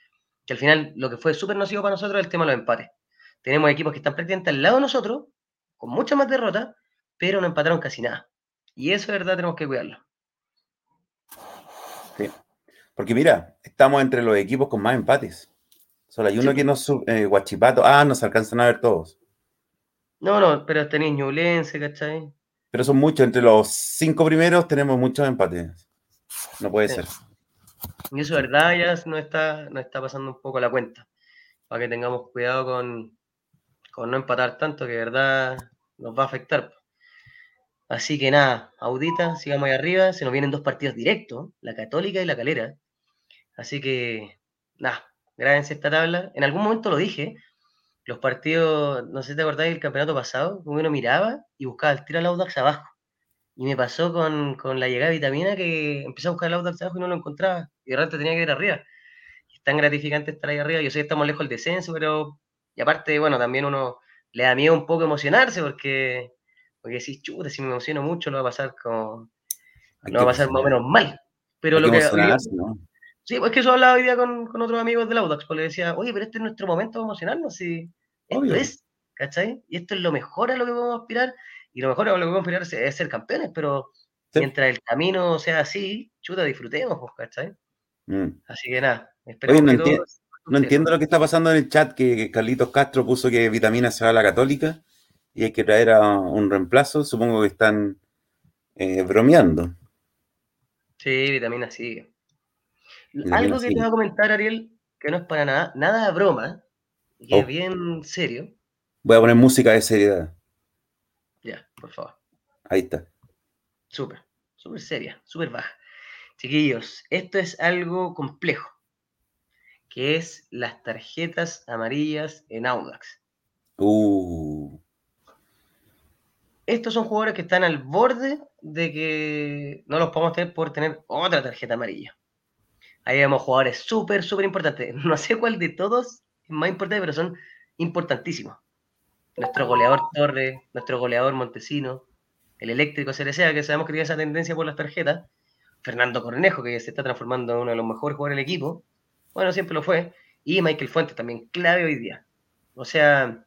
S1: Que al final lo que fue súper nocivo para nosotros es el tema de los empates. Tenemos equipos que están prácticamente al lado de nosotros, con muchas más derrotas, pero no empataron casi nada. Y eso, de verdad, tenemos que cuidarlo.
S2: Sí. Porque mira, estamos entre los equipos con más empates. Solo hay uno que nos. Eh, Guachipato. Ah, nos alcanzan a ver todos.
S1: No, no, pero tenéis Ñublense, ¿cachai?
S2: Pero son muchos. Entre los cinco primeros tenemos muchos empates. No puede ser.
S1: Y eso, verdad, ya no está, no está pasando un poco la cuenta. Para que tengamos cuidado con, con no empatar tanto, que de verdad nos va a afectar. Así que nada, audita, sigamos ahí arriba. Se nos vienen dos partidos directos, la Católica y la Calera. Así que, nada, grábense esta tabla. En algún momento lo dije, los partidos, no sé si te acordáis del campeonato pasado, uno miraba y buscaba el tiro al Audax abajo. Y me pasó con, la llegada de vitamina que empecé a buscar el Audax abajo y no lo encontraba. Y de repente tenía que ir arriba. es tan gratificante estar ahí arriba. Yo sé que estamos lejos del descenso, pero. Y aparte, bueno, también uno le da miedo un poco emocionarse porque porque si chuta, si me emociono mucho, lo va a pasar como. Lo va a pasar más o menos mal. Pero lo que. Sí, pues que eso hablaba hoy día con, con otros amigos del Audax, porque le decía, oye, pero este es nuestro momento de emocionarnos, si esto es, ¿cachai? Y esto es lo mejor a lo que podemos aspirar, y lo mejor a lo que podemos aspirar es, ser campeones, pero mientras el camino sea así, chuta, disfrutemos, pues, ¿cachai? Mm. Así que nada,
S2: espero no, entiendo lo que está pasando en el chat, que Carlitos Castro puso que Vitamina se va a la Católica y hay que traer a un reemplazo, supongo que están eh, bromeando.
S1: Sí, vitamina Algo que te voy a comentar, Ariel, que no es para nada, nada de broma, que es oh. bien serio.
S2: Voy a poner música de seriedad.
S1: Ya, por favor.
S2: Ahí está.
S1: Súper, súper seria, súper baja. Chiquillos, esto es algo complejo, que es las tarjetas amarillas en Audax. Uh estos son jugadores que están al borde de que no los podemos tener por tener otra tarjeta amarilla. Ahí vemos jugadores súper, súper importantes. <laughs> No sé cuál de todos es más importante, pero son importantísimos. Nuestro goleador Torre, nuestro goleador Montesino, el eléctrico Cerecea, que sabemos que tiene esa tendencia por las tarjetas, Fernando Cornejo, que se está transformando en uno de los mejores jugadores del equipo, bueno, siempre lo fue, y Michael Fuentes también, clave hoy día. O sea,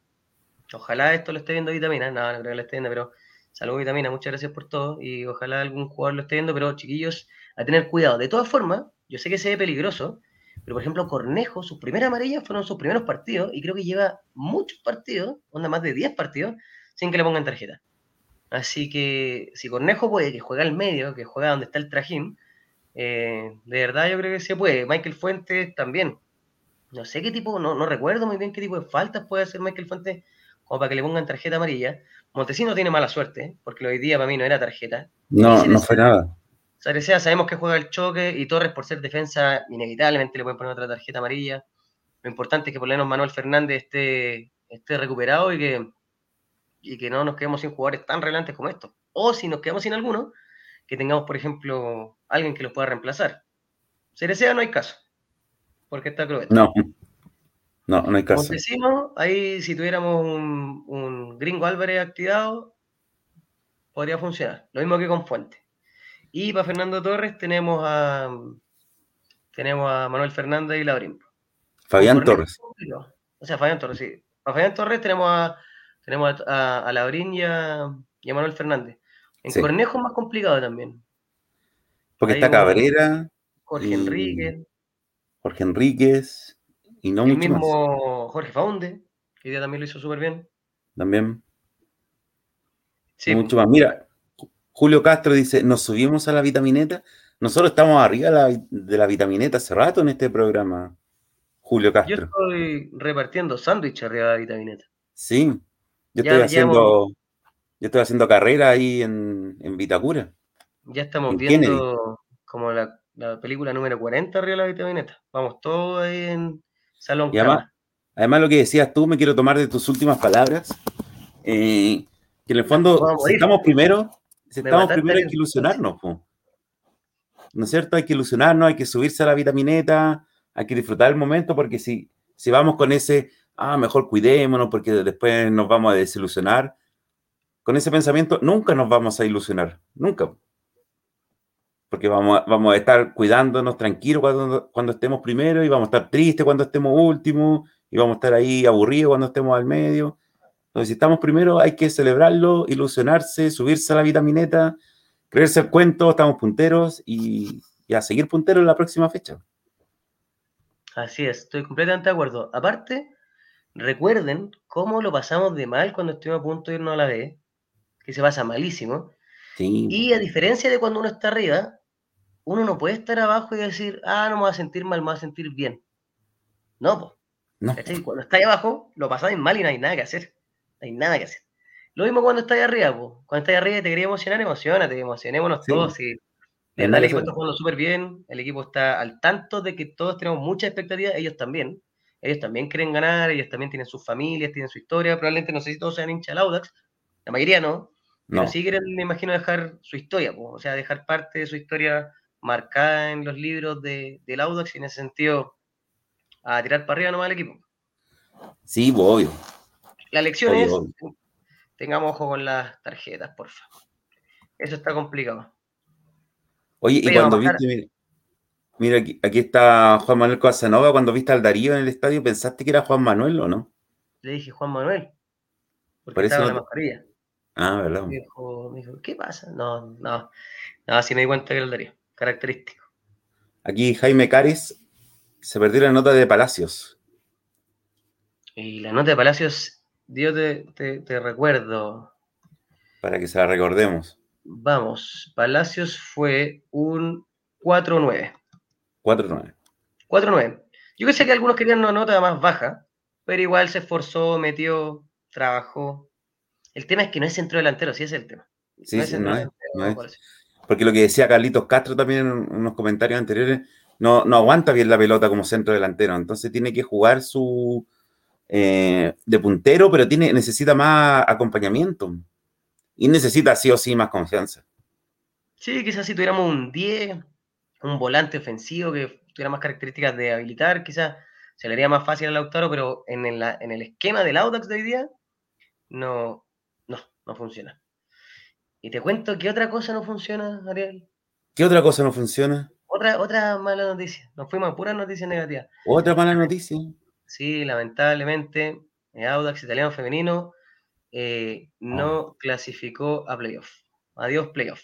S1: Ojalá esto lo esté viendo Vitamina, no, no creo que lo esté viendo, pero saludos Vitamina, muchas gracias por todo y ojalá algún jugador lo esté viendo, pero chiquillos, a tener cuidado. De todas formas, yo sé que se ve peligroso, pero por ejemplo Cornejo, sus primeras amarillas fueron sus primeros partidos y creo que lleva muchos partidos, onda más de 10 partidos, sin que le pongan tarjeta. Así que si Cornejo puede, que juega al medio, que juega donde está el trajín, eh, de verdad yo creo que se puede. Michael Fuentes también. No sé qué tipo, no, no recuerdo muy bien qué tipo de faltas puede hacer Michael Fuentes o para que le pongan tarjeta amarilla. Montesino tiene mala suerte, porque hoy día para mí no era tarjeta.
S2: No, no fue nada.
S1: Sarecea sabemos que juega el choque y Torres por ser defensa inevitablemente le pueden poner otra tarjeta amarilla. Lo importante es que por lo menos Manuel Fernández esté, esté recuperado y que, y que no nos quedemos sin jugadores tan relevantes como estos. O si nos quedamos sin alguno, que tengamos, por ejemplo, alguien que los pueda reemplazar. Cerecea no hay caso, porque está cruel.
S2: No, no, no hay caso.
S1: Montesino, ahí si tuviéramos un, gringo Álvarez activado, podría funcionar. Lo mismo que con Fuente. Y para Fernando Torres tenemos a tenemos a Manuel Fernández y Labrín.
S2: Fabián Torres.
S1: O sea, Fabián Torres, sí. Para Fabián Torres tenemos a, tenemos a, Labrín y a, Manuel Fernández. En Cornejo es más complicado también.
S2: Porque está Cabrera.
S1: Jorge Enríquez.
S2: Jorge Enríquez. Y no
S1: el mismo Jorge Faunde, que ya también lo hizo súper bien.
S2: También. Sí. Mucho más. Mira, Julio Castro dice, nos subimos a la vitamineta. Nosotros estamos arriba de la, vitamineta hace rato en este programa. Julio Castro.
S1: Yo estoy repartiendo sándwich arriba de la vitamineta.
S2: Sí, yo estoy haciendo, yo estoy haciendo carrera ahí en, Vitacura.
S1: Ya estamos viendo como la, la, película número 40 arriba de la vitamineta. Vamos todos ahí en, Salón y
S2: además, lo que decías tú, me quiero tomar de tus últimas palabras. Eh, que en el fondo, si estamos primero, estamos primero hay que ilusionarnos. ¿No es cierto? Hay que ilusionarnos, hay que subirse a la vitamineta, hay que disfrutar el momento, porque si, si vamos con ese, ah, mejor cuidémonos porque después nos vamos a desilusionar, con ese pensamiento nunca nos vamos a ilusionar, nunca. porque vamos a, vamos a estar cuidándonos tranquilos cuando, cuando estemos primero y vamos a estar tristes cuando estemos últimos y vamos a estar ahí aburridos cuando estemos al medio. Entonces, si estamos primero, hay que celebrarlo, ilusionarse, subirse a la vitamineta, creerse el cuento, estamos punteros y, y a seguir punteros en la próxima fecha.
S1: Así es, estoy completamente de acuerdo. Aparte, recuerden cómo lo pasamos de mal cuando estuvimos a punto de irnos a la B, que se pasa malísimo. Y a diferencia de cuando uno está arriba, uno no puede estar abajo y decir, ah, no me voy a sentir mal, me voy a sentir bien. No, pues. Cuando está ahí abajo, lo pasáis mal y no hay nada que hacer. No hay nada que hacer. Lo mismo cuando está ahí arriba. Cuando está arriba y te quería emocionar, emocionate, emocionémonos todos. Y, el equipo está jugando súper bien, el equipo está al tanto de que todos tenemos mucha expectativa, ellos también. Ellos también quieren ganar, ellos también tienen sus familias, tienen su historia. Probablemente no sé si todos sean hinchas del Audax, la mayoría no, pero sí quieren, me imagino, dejar su historia, o sea, dejar parte de su historia marcada en los libros de, del Audax y en ese sentido a tirar para arriba nomás el equipo.
S2: Sí, voy.
S1: La lección es, tengamos ojo con las tarjetas, por favor. Eso está complicado.
S2: Oye, y cuando viste, mira, aquí, está Juan Manuel Casanova, cuando viste al Darío en el estadio, ¿pensaste que era Juan Manuel o no?
S1: Le dije Juan Manuel, porque estaba en la mascarilla.
S2: Ah, ¿verdad?
S1: Me dijo, ¿qué pasa? No, no, no, así me di cuenta que era el Darío, característico.
S2: Aquí Jaime Caris se perdió la nota de Palacios.
S1: Y la nota de Palacios, Dios te, recuerdo.
S2: Para que se la recordemos.
S1: Vamos, Palacios fue un 4-9.
S2: 4-9.
S1: 4-9. Yo sé que algunos querían una nota más baja, pero igual se esforzó, metió, trabajó. El tema es que no es centro delantero, sí es el tema.
S2: Sí, no, es, no es. Porque lo que decía Carlitos Castro también en unos comentarios anteriores, no, no aguanta bien la pelota como centro delantero, entonces tiene que jugar su eh, de puntero, pero tiene, necesita más acompañamiento y necesita sí o sí más confianza.
S1: Sí, quizás si tuviéramos un 10, un volante ofensivo que tuviera más características de habilitar, quizás se le haría más fácil al Lautaro, pero en el, en el esquema del Audax de hoy día, no, no, no funciona. Y te cuento que otra cosa no funciona, Ariel.
S2: ¿Qué otra cosa no funciona?
S1: Otra, otra mala noticia. Nos fuimos a puras noticias negativas.
S2: Otra mala noticia.
S1: Sí, lamentablemente, el Audax italiano femenino eh, no clasificó a playoff. Adiós, playoff.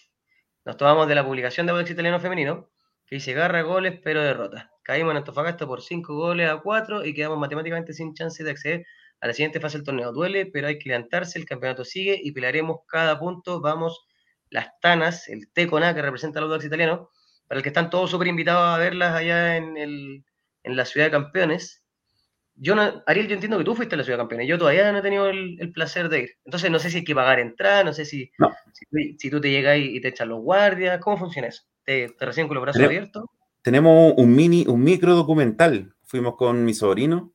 S1: Nos tomamos de la publicación de Audax italiano femenino, que dice garra goles, pero derrota. Caímos en Antofagasta por 5 goles a 4 y quedamos matemáticamente sin chance de acceder a la siguiente fase del torneo. Duele, pero hay que levantarse, el campeonato sigue y pelearemos cada punto. Vamos, las Tanas, el T con A que representa al Audax italiano, para el que están todos súper invitados a verlas allá en, el, en la ciudad de campeones. Yo no, Ariel, yo entiendo que tú fuiste a la ciudad de campeones, yo todavía no he tenido el, placer de ir. Entonces no sé si hay que pagar entrada, no sé si, si, tú te llegas y te echan los guardias, ¿cómo funciona eso? ¿Te, te reciben con los brazos abiertos?
S2: Tenemos un mini, un micro documental. Fuimos con mi sobrino,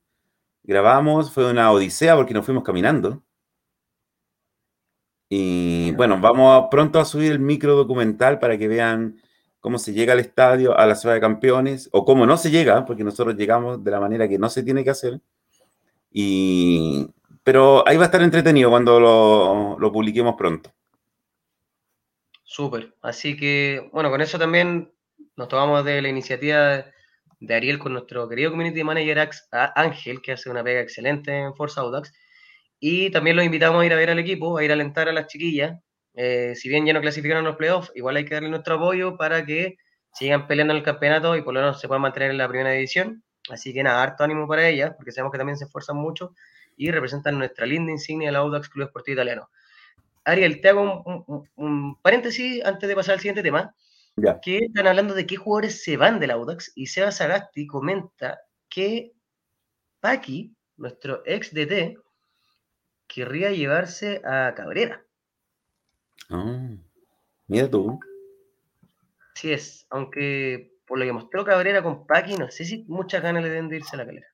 S2: grabamos, fue una odisea porque nos fuimos caminando. Y bueno, vamos pronto a subir el micro documental para que vean cómo se llega al estadio, a la ciudad de campeones, o cómo no se llega, porque nosotros llegamos de la manera que no se tiene que hacer. Y, pero ahí va a estar entretenido cuando lo, publiquemos pronto.
S1: Súper. Así que, bueno, con eso también nos tomamos de la iniciativa de Ariel con nuestro querido community manager Ángel, que hace una pega excelente en Forza Audax. Y también los invitamos a ir a ver al equipo, a ir a alentar a las chiquillas, eh, si bien ya no clasificaron los playoffs, igual hay que darle nuestro apoyo para que sigan peleando en el campeonato y por lo menos se puedan mantener en la primera división. Así que nada, harto ánimo para ellas, porque sabemos que también se esfuerzan mucho y representan nuestra linda insignia del Audax Club Esportivo Italiano. Ariel, te hago un, paréntesis antes de pasar al siguiente tema. Ya. Que están hablando de qué jugadores se van del Audax y Seba Sagasti comenta que Paqui, nuestro ex DT, querría llevarse a Cabrera.
S2: Ah, mira tú.
S1: Sí es, aunque por lo que mostró Cabrera con Paqui, no sé si muchas ganas le den de irse a la calera.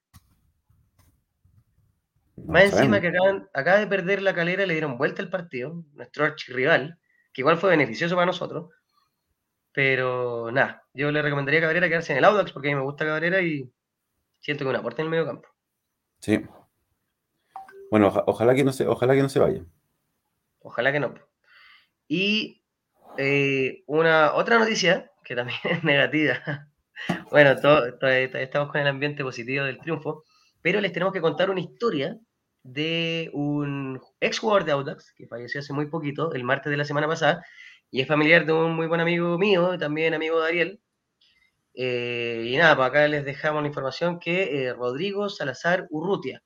S1: Más encima que acaban, acaba de perder la calera, le dieron vuelta el partido, nuestro archirrival, que igual fue beneficioso para nosotros. Pero nada, yo le recomendaría a Cabrera quedarse en el Audax porque a mí me gusta Cabrera y siento que un aporte en el medio campo.
S2: Sí. Bueno, ojalá que no se, ojalá que no se vaya.
S1: Ojalá que no. Y eh, una otra noticia que también <laughs> es negativa. Bueno, estamos con el ambiente positivo del triunfo, pero les tenemos que contar una historia de un ex jugador de Audax que falleció hace muy poquito, el martes de la semana pasada, y es familiar de un muy buen amigo mío, también amigo de Ariel. Eh, y nada, pues acá les dejamos la información que eh, Rodrigo Salazar Urrutia,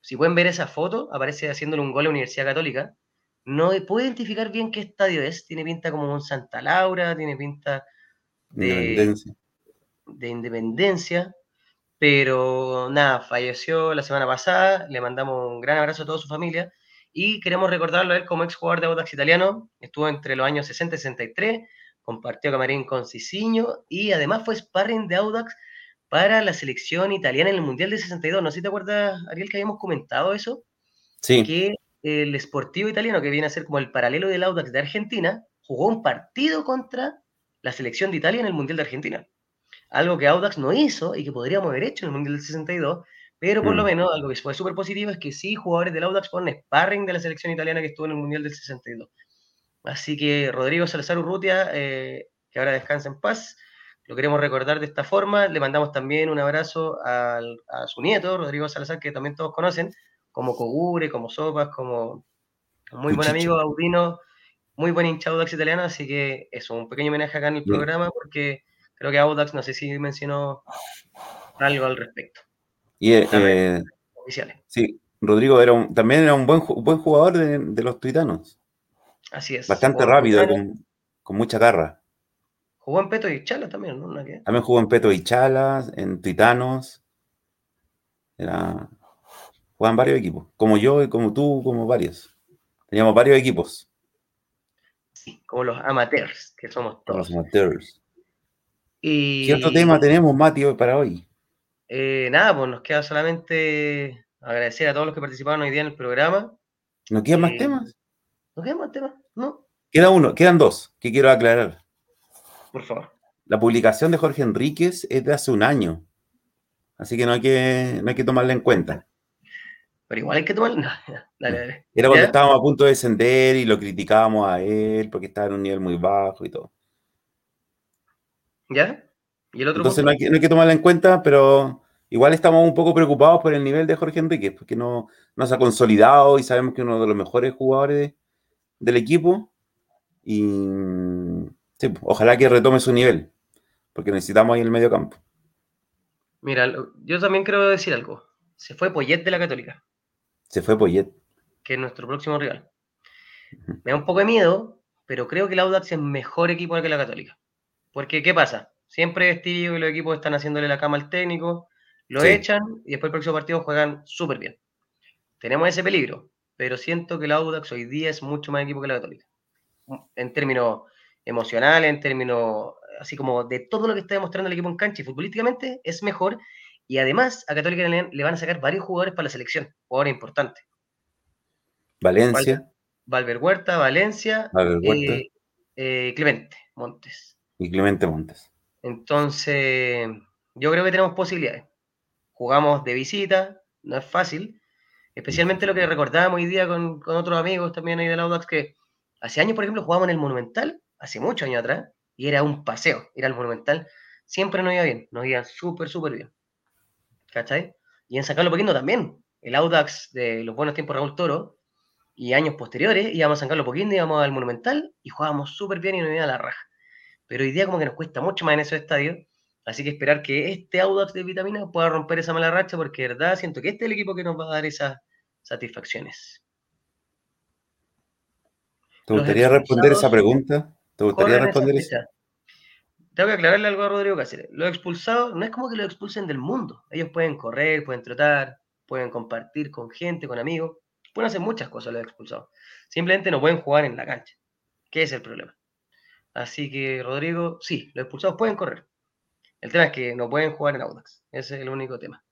S1: si pueden ver esa foto, aparece haciéndole un gol a la Universidad Católica. No puedo identificar bien qué estadio es, tiene pinta como un Santa Laura, tiene pinta de, de independencia pero nada, falleció la semana pasada, le mandamos un gran abrazo a toda su familia y queremos recordarlo a él como ex jugador de Audax italiano, estuvo entre los años 60 y 63, compartió camarín con Cicinho y además fue sparring de Audax para la selección italiana en el Mundial de 62. No sé si te acuerdas, Ariel, que habíamos comentado eso.
S2: Sí.
S1: Que el Sportivo italiano, que viene a ser como el paralelo del Audax de Argentina, jugó un partido contra la selección de Italia en el Mundial de Argentina algo que Audax no hizo y que podríamos haber hecho en el Mundial del 62, pero por lo mm. menos algo que fue súper positivo es que sí, jugadores del Audax fueron sparring de la selección italiana que estuvo en el Mundial del 62. Así que Rodrigo Salazar Urrutia, eh, que ahora descansa en paz, lo queremos recordar de esta forma. Le mandamos también un abrazo a su nieto, Rodrigo Salazar, que también todos conocen, como Cogure, como Sopas, como muy buen amigo Audino, muy buen hincha Audax italiano, así que eso, un pequeño homenaje acá en el programa porque Creo que Audax, no sé si mencionó algo al respecto.
S2: Y, eh, eh, Sí, Rodrigo era también era un buen, buen jugador de, los tuitanos.
S1: Así es.
S2: Bastante rápido, con, mucha garra.
S1: Jugó en Peto y Chalas también, ¿no?
S2: También jugó en Peto y Chalas, en Tuitanos. Era... Jugaban varios equipos, como yo, como tú, como varios. Teníamos varios equipos.
S1: Sí, como los amateurs, que somos todos.
S2: Los amateurs. ¿Qué otro tema tenemos, Mati, para hoy?
S1: Eh, nada, pues nos queda solamente agradecer a todos los que participaron hoy día en el programa.
S2: ¿No quedan más eh, temas?
S1: ¿No quedan más temas? No.
S2: Queda uno, quedan dos que quiero aclarar.
S1: Por favor.
S2: La publicación de Jorge Enríquez es de hace un año. Así que no hay que, no hay que tomarla en cuenta.
S1: Pero igual hay que tomarla. <laughs>
S2: Era cuando estábamos a punto de descender y lo criticábamos a él porque estaba en un nivel muy bajo y todo.
S1: ¿Ya? ¿Y el otro
S2: Entonces no hay, que, no hay, que, tomarla en cuenta, pero igual estamos un poco preocupados por el nivel de Jorge Enrique, porque no, no se ha consolidado y sabemos que es uno de los mejores jugadores del equipo. Y sí, ojalá que retome su nivel, porque necesitamos ahí el medio campo.
S1: Mira, yo también quiero decir algo. Se fue Poyet de la Católica.
S2: Se fue Poyet.
S1: Que es nuestro próximo rival. Me da un poco de miedo, pero creo que el Audax es mejor equipo que la Católica. Porque, ¿qué pasa? Siempre es tío que los equipos están haciéndole la cama al técnico, lo echan y después el próximo partido juegan súper bien. Tenemos ese peligro, pero siento que el Audax hoy día es mucho más equipo que la Católica. En términos emocionales, en términos así como de todo lo que está demostrando el equipo en cancha y futbolísticamente es mejor. Y además a Católica le, van a sacar varios jugadores para la selección, jugadores importantes.
S2: Valencia.
S1: Valver Huerta, Valencia, eh, eh, Clemente Montes
S2: y Clemente Montes.
S1: Entonces, yo creo que tenemos posibilidades. Jugamos de visita, no es fácil. Especialmente lo que recordábamos hoy día con, otros amigos también ahí del Audax, que hace años, por ejemplo, jugábamos en el Monumental, hace muchos años atrás, y era un paseo, ir al Monumental. Siempre nos iba bien, nos iba súper, súper bien. ¿Cachai? Y en sacarlo poquito también. El Audax de los buenos tiempos Raúl Toro y años posteriores íbamos a sacarlo poquito, íbamos al Monumental y jugábamos súper bien y nos iba a la raja pero hoy día como que nos cuesta mucho más en esos estadios, así que esperar que este Audax de vitamina pueda romper esa mala racha, porque de verdad siento que este es el equipo que nos va a dar esas satisfacciones.
S2: ¿Te gustaría responder esa pregunta? ¿Te gustaría responder esa?
S1: Tengo que aclararle algo a Rodrigo Cáceres. Los expulsados no es como que los expulsen del mundo. Ellos pueden correr, pueden trotar, pueden compartir con gente, con amigos. Pueden hacer muchas cosas los expulsados. Simplemente no pueden jugar en la cancha. ¿Qué es el problema? Así que, Rodrigo, sí, los expulsados pueden correr. El tema es que no pueden jugar en Audax. Ese es el único tema.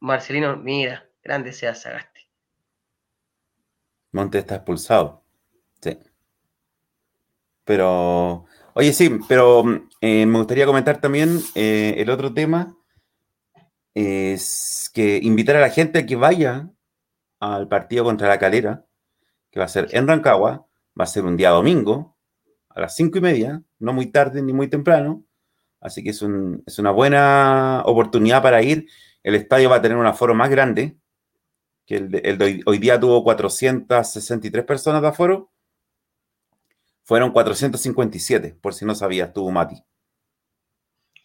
S1: Marcelino, mira, grande sea Sagaste.
S2: Monte está expulsado. Sí. Pero, oye, sí, pero eh, me gustaría comentar también eh, el otro tema. Es que invitar a la gente a que vaya al partido contra la calera, que va a ser en Rancagua, va a ser un día domingo, a las cinco y media, no muy tarde ni muy temprano. Así que es, una buena oportunidad para ir. El estadio va a tener un aforo más grande, que el de, hoy, día tuvo 463 personas de aforo. Fueron 457, por si no sabías, tuvo Mati.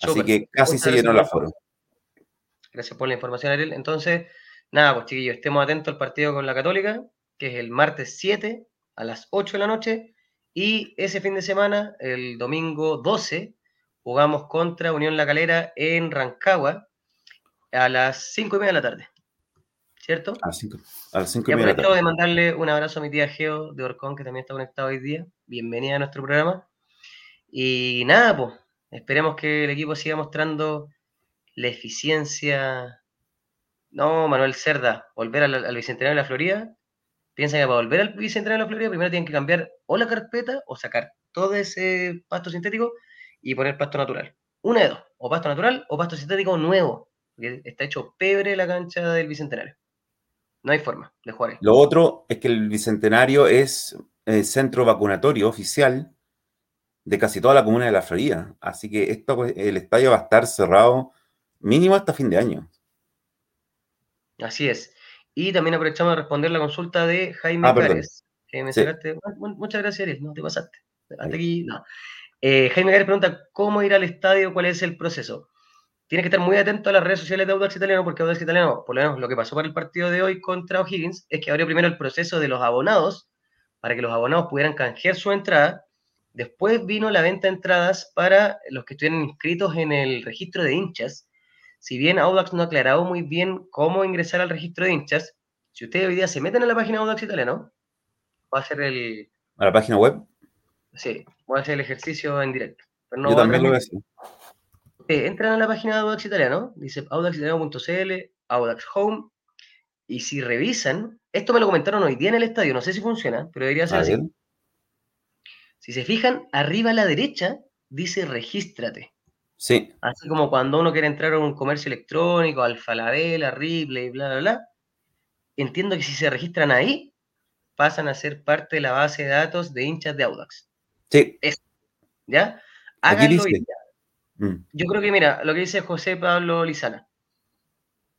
S2: Así que casi se llenó el aforo.
S1: Gracias por la información, Ariel. Entonces, nada, pues chiquillos, estemos atentos al partido con la Católica, que es el martes 7 a las 8 de la noche. Y ese fin de semana, el domingo 12, jugamos contra Unión La Calera en Rancagua a las 5 y media de la tarde. ¿Cierto?
S2: A las 5, a las y media de la
S1: tarde. de mandarle un abrazo a mi tía Geo de Orcón, que también está conectado hoy día. Bienvenida a nuestro programa. Y nada, pues, esperemos que el equipo siga mostrando la eficiencia. No, Manuel Cerda, volver al, Bicentenario de la Florida. Piensa que para volver al Bicentenario de la Florida primero tienen que cambiar o la carpeta o sacar todo ese pasto sintético y poner pasto natural. Una de dos, o pasto natural o pasto sintético nuevo, porque está hecho pebre la cancha del Bicentenario. No hay forma de jugar.
S2: Lo otro es que el Bicentenario es eh, centro vacunatorio oficial de casi toda la comuna de la Florida. Así que esto, pues, el estadio va a estar cerrado Mínimo hasta fin de año.
S1: Así es. Y también aprovechamos de responder la consulta de Jaime ah, Cárez. Muchas gracias, Ariel. No te pasaste. Hasta aquí, no. Eh, Jaime Cárez pregunta: ¿Cómo ir al estadio? ¿Cuál es el proceso? Tienes que estar muy atento a las redes sociales de Audax Italiano, porque Audax Italiano, por lo menos lo que pasó para el partido de hoy contra O'Higgins, es que abrió primero el proceso de los abonados, para que los abonados pudieran canjear su entrada. Después vino la venta de entradas para los que estuvieran inscritos en el registro de hinchas, si bien Audax no ha aclarado muy bien cómo ingresar al registro de hinchas, si ustedes hoy día se meten en la página Audax Italiano, va a hacer el...
S2: ¿A la página web?
S1: Sí, voy a hacer el ejercicio en directo.
S2: Yo también lo voy a hacer.
S1: entran a la página de Audax Italiano, dice audaxitaliano.cl, Audax Home, y si revisan, esto me lo comentaron hoy día en el estadio, no sé si funciona, pero debería ser así. Si se fijan, arriba a la derecha dice regístrate.
S2: Sí.
S1: Así como cuando uno quiere entrar a un comercio electrónico, Alfalabella, Ripley, bla, bla, bla. Entiendo que si se registran ahí, pasan a ser parte de la base de datos de hinchas de Audax.
S2: Sí.
S1: ¿Ya? Háganlo mm. Yo creo que, mira, lo que dice José Pablo Lizana.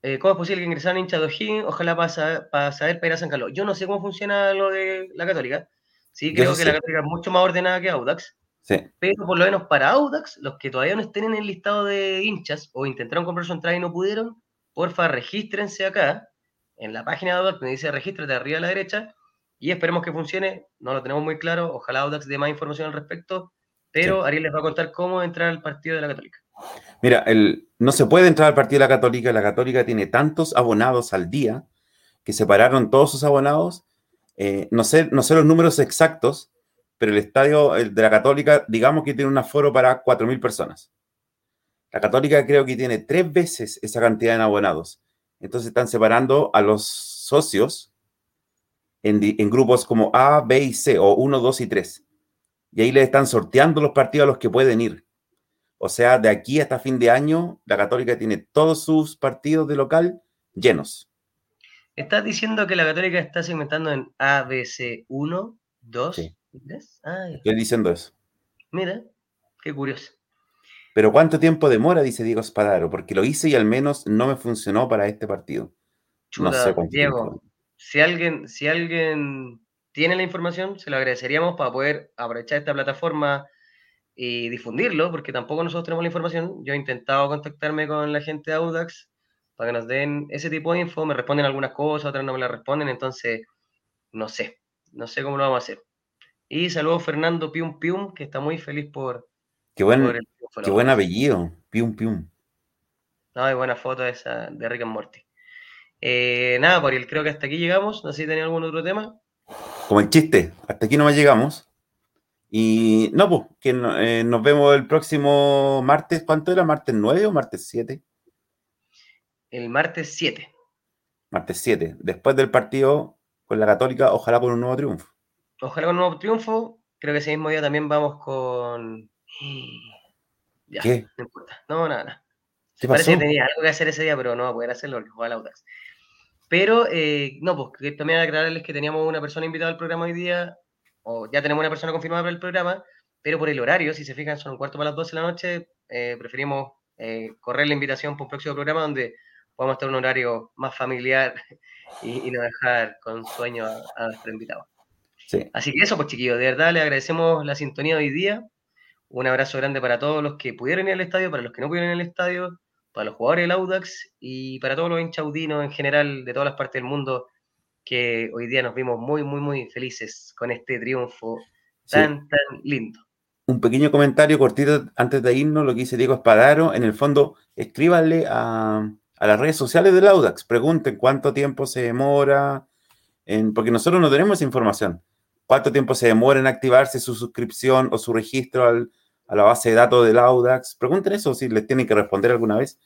S1: Eh, ¿Cómo es posible que ingresaran hinchas de O'Higgins? Ojalá para, saber para ir a San Carlos. Yo no sé cómo funciona lo de la Católica. Sí, creo que la Católica es mucho más ordenada que Audax. Pero por lo menos para Audax, los que todavía no estén en el listado de hinchas o intentaron comprar su entrada y no pudieron, porfa, regístrense acá, en la página de Audax, me dice regístrate arriba a la derecha, y esperemos que funcione. No lo tenemos muy claro, ojalá Audax dé más información al respecto, pero Ariel les va a contar cómo entrar al partido de la Católica.
S2: Mira, no se puede entrar al partido de la Católica, la Católica tiene tantos abonados al día que separaron todos sus abonados. Eh, no, sé, no sé los números exactos, pero el estadio de la Católica, digamos que tiene un aforo para 4.000 personas. La Católica creo que tiene tres veces esa cantidad de abonados. Entonces están separando a los socios en, grupos como A, B y C, o 1, 2 y 3. Y ahí le están sorteando los partidos a los que pueden ir. O sea, de aquí hasta fin de año, la Católica tiene todos sus partidos de local llenos.
S1: ¿Estás diciendo que la Católica está segmentando en A, B, C, 1, 2,
S2: Estoy diciendo eso.
S1: Mira, qué curioso.
S2: Pero ¿cuánto tiempo demora? Dice Diego Spadaro, porque lo hice y al menos no me funcionó para este partido.
S1: no sé Diego, si alguien, si alguien tiene la información, se lo agradeceríamos para poder aprovechar esta plataforma y difundirlo, porque tampoco nosotros tenemos la información. Yo he intentado contactarme con la gente de Audax para que nos den ese tipo de info, me responden algunas cosas, otras no me las responden, entonces no sé, no sé cómo lo vamos a hacer. Y saludos Fernando Pium Pium, que está muy feliz por.
S2: Qué buen, qué buen apellido, Pium Pium.
S1: No, hay buena foto esa de Rick and Morty. Eh, nada, por el creo que hasta aquí llegamos. No sé si tenía algún otro tema.
S2: Como el chiste, hasta aquí no más llegamos. Y no, pues, que eh, nos vemos el próximo martes. ¿Cuánto era? ¿Martes 9 o martes 7?
S1: El martes 7.
S2: Martes 7. Después del partido con la Católica, ojalá por un nuevo triunfo.
S1: Ojalá con un nuevo triunfo. Creo que ese mismo día también vamos con. <gasps>
S2: Ya, ¿Qué?
S1: No importa. No, nada, nada. ¿Qué Parece que tenía algo que hacer ese día, pero no va a poder hacerlo porque juega Audax. Pero, eh, no, pues que también aclararles que teníamos una persona invitada al programa hoy día, o ya tenemos una persona confirmada para el programa, pero por el horario, si se fijan, son un cuarto para las 12 de la noche, eh, preferimos eh, correr la invitación por un próximo programa donde podamos tener un horario más familiar <laughs> y, no dejar con sueño a, nuestro invitado. Así que eso, pues chiquillos, de verdad le agradecemos la sintonía de hoy día. Un abrazo grande para todos los que pudieron ir al estadio, para los que no pudieron ir al estadio, para los jugadores del Audax y para todos los hinchaudinos en general de todas las partes del mundo que hoy día nos vimos muy, muy, muy felices con este triunfo tan, tan lindo.
S2: Un pequeño comentario cortito antes de irnos, lo que dice Diego Espadaro, en el fondo, escríbanle a, las redes sociales del Audax, pregunten cuánto tiempo se demora, en, porque nosotros no tenemos esa información. ¿Cuánto tiempo se demora en activarse su suscripción o su registro a la base de datos del Audax? Pregunten eso si les tienen que responder alguna vez.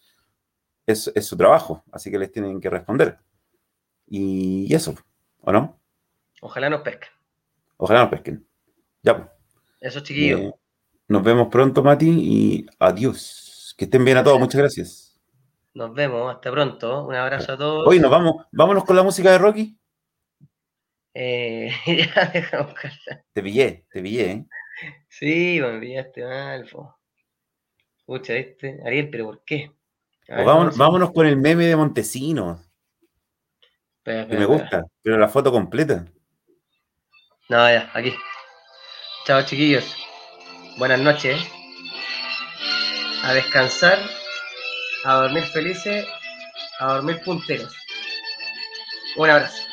S2: Es, es su trabajo, así que les tienen que responder. Y, eso, ¿o no?
S1: Ojalá nos pesquen.
S2: Ojalá nos pesquen. Ya. Pues.
S1: Eso, chiquillos. Eh,
S2: nos vemos pronto, Mati, y adiós. Que estén bien a todos, muchas gracias.
S1: Nos vemos, hasta pronto. Un abrazo a todos.
S2: Hoy nos vamos, vámonos con la música de Rocky.
S1: Eh, <laughs> ya dejamos
S2: Te pillé, te pillé, ¿eh?
S1: Sí, me pillaste mal, Escucha, este, Ariel, pero ¿por qué?
S2: vámonos, vámonos, con el meme de Montesinos. Me gusta, pero la foto completa.
S1: No, ya, aquí. Chao, chiquillos. Buenas noches. A descansar, a dormir felices, a dormir punteros. Un abrazo.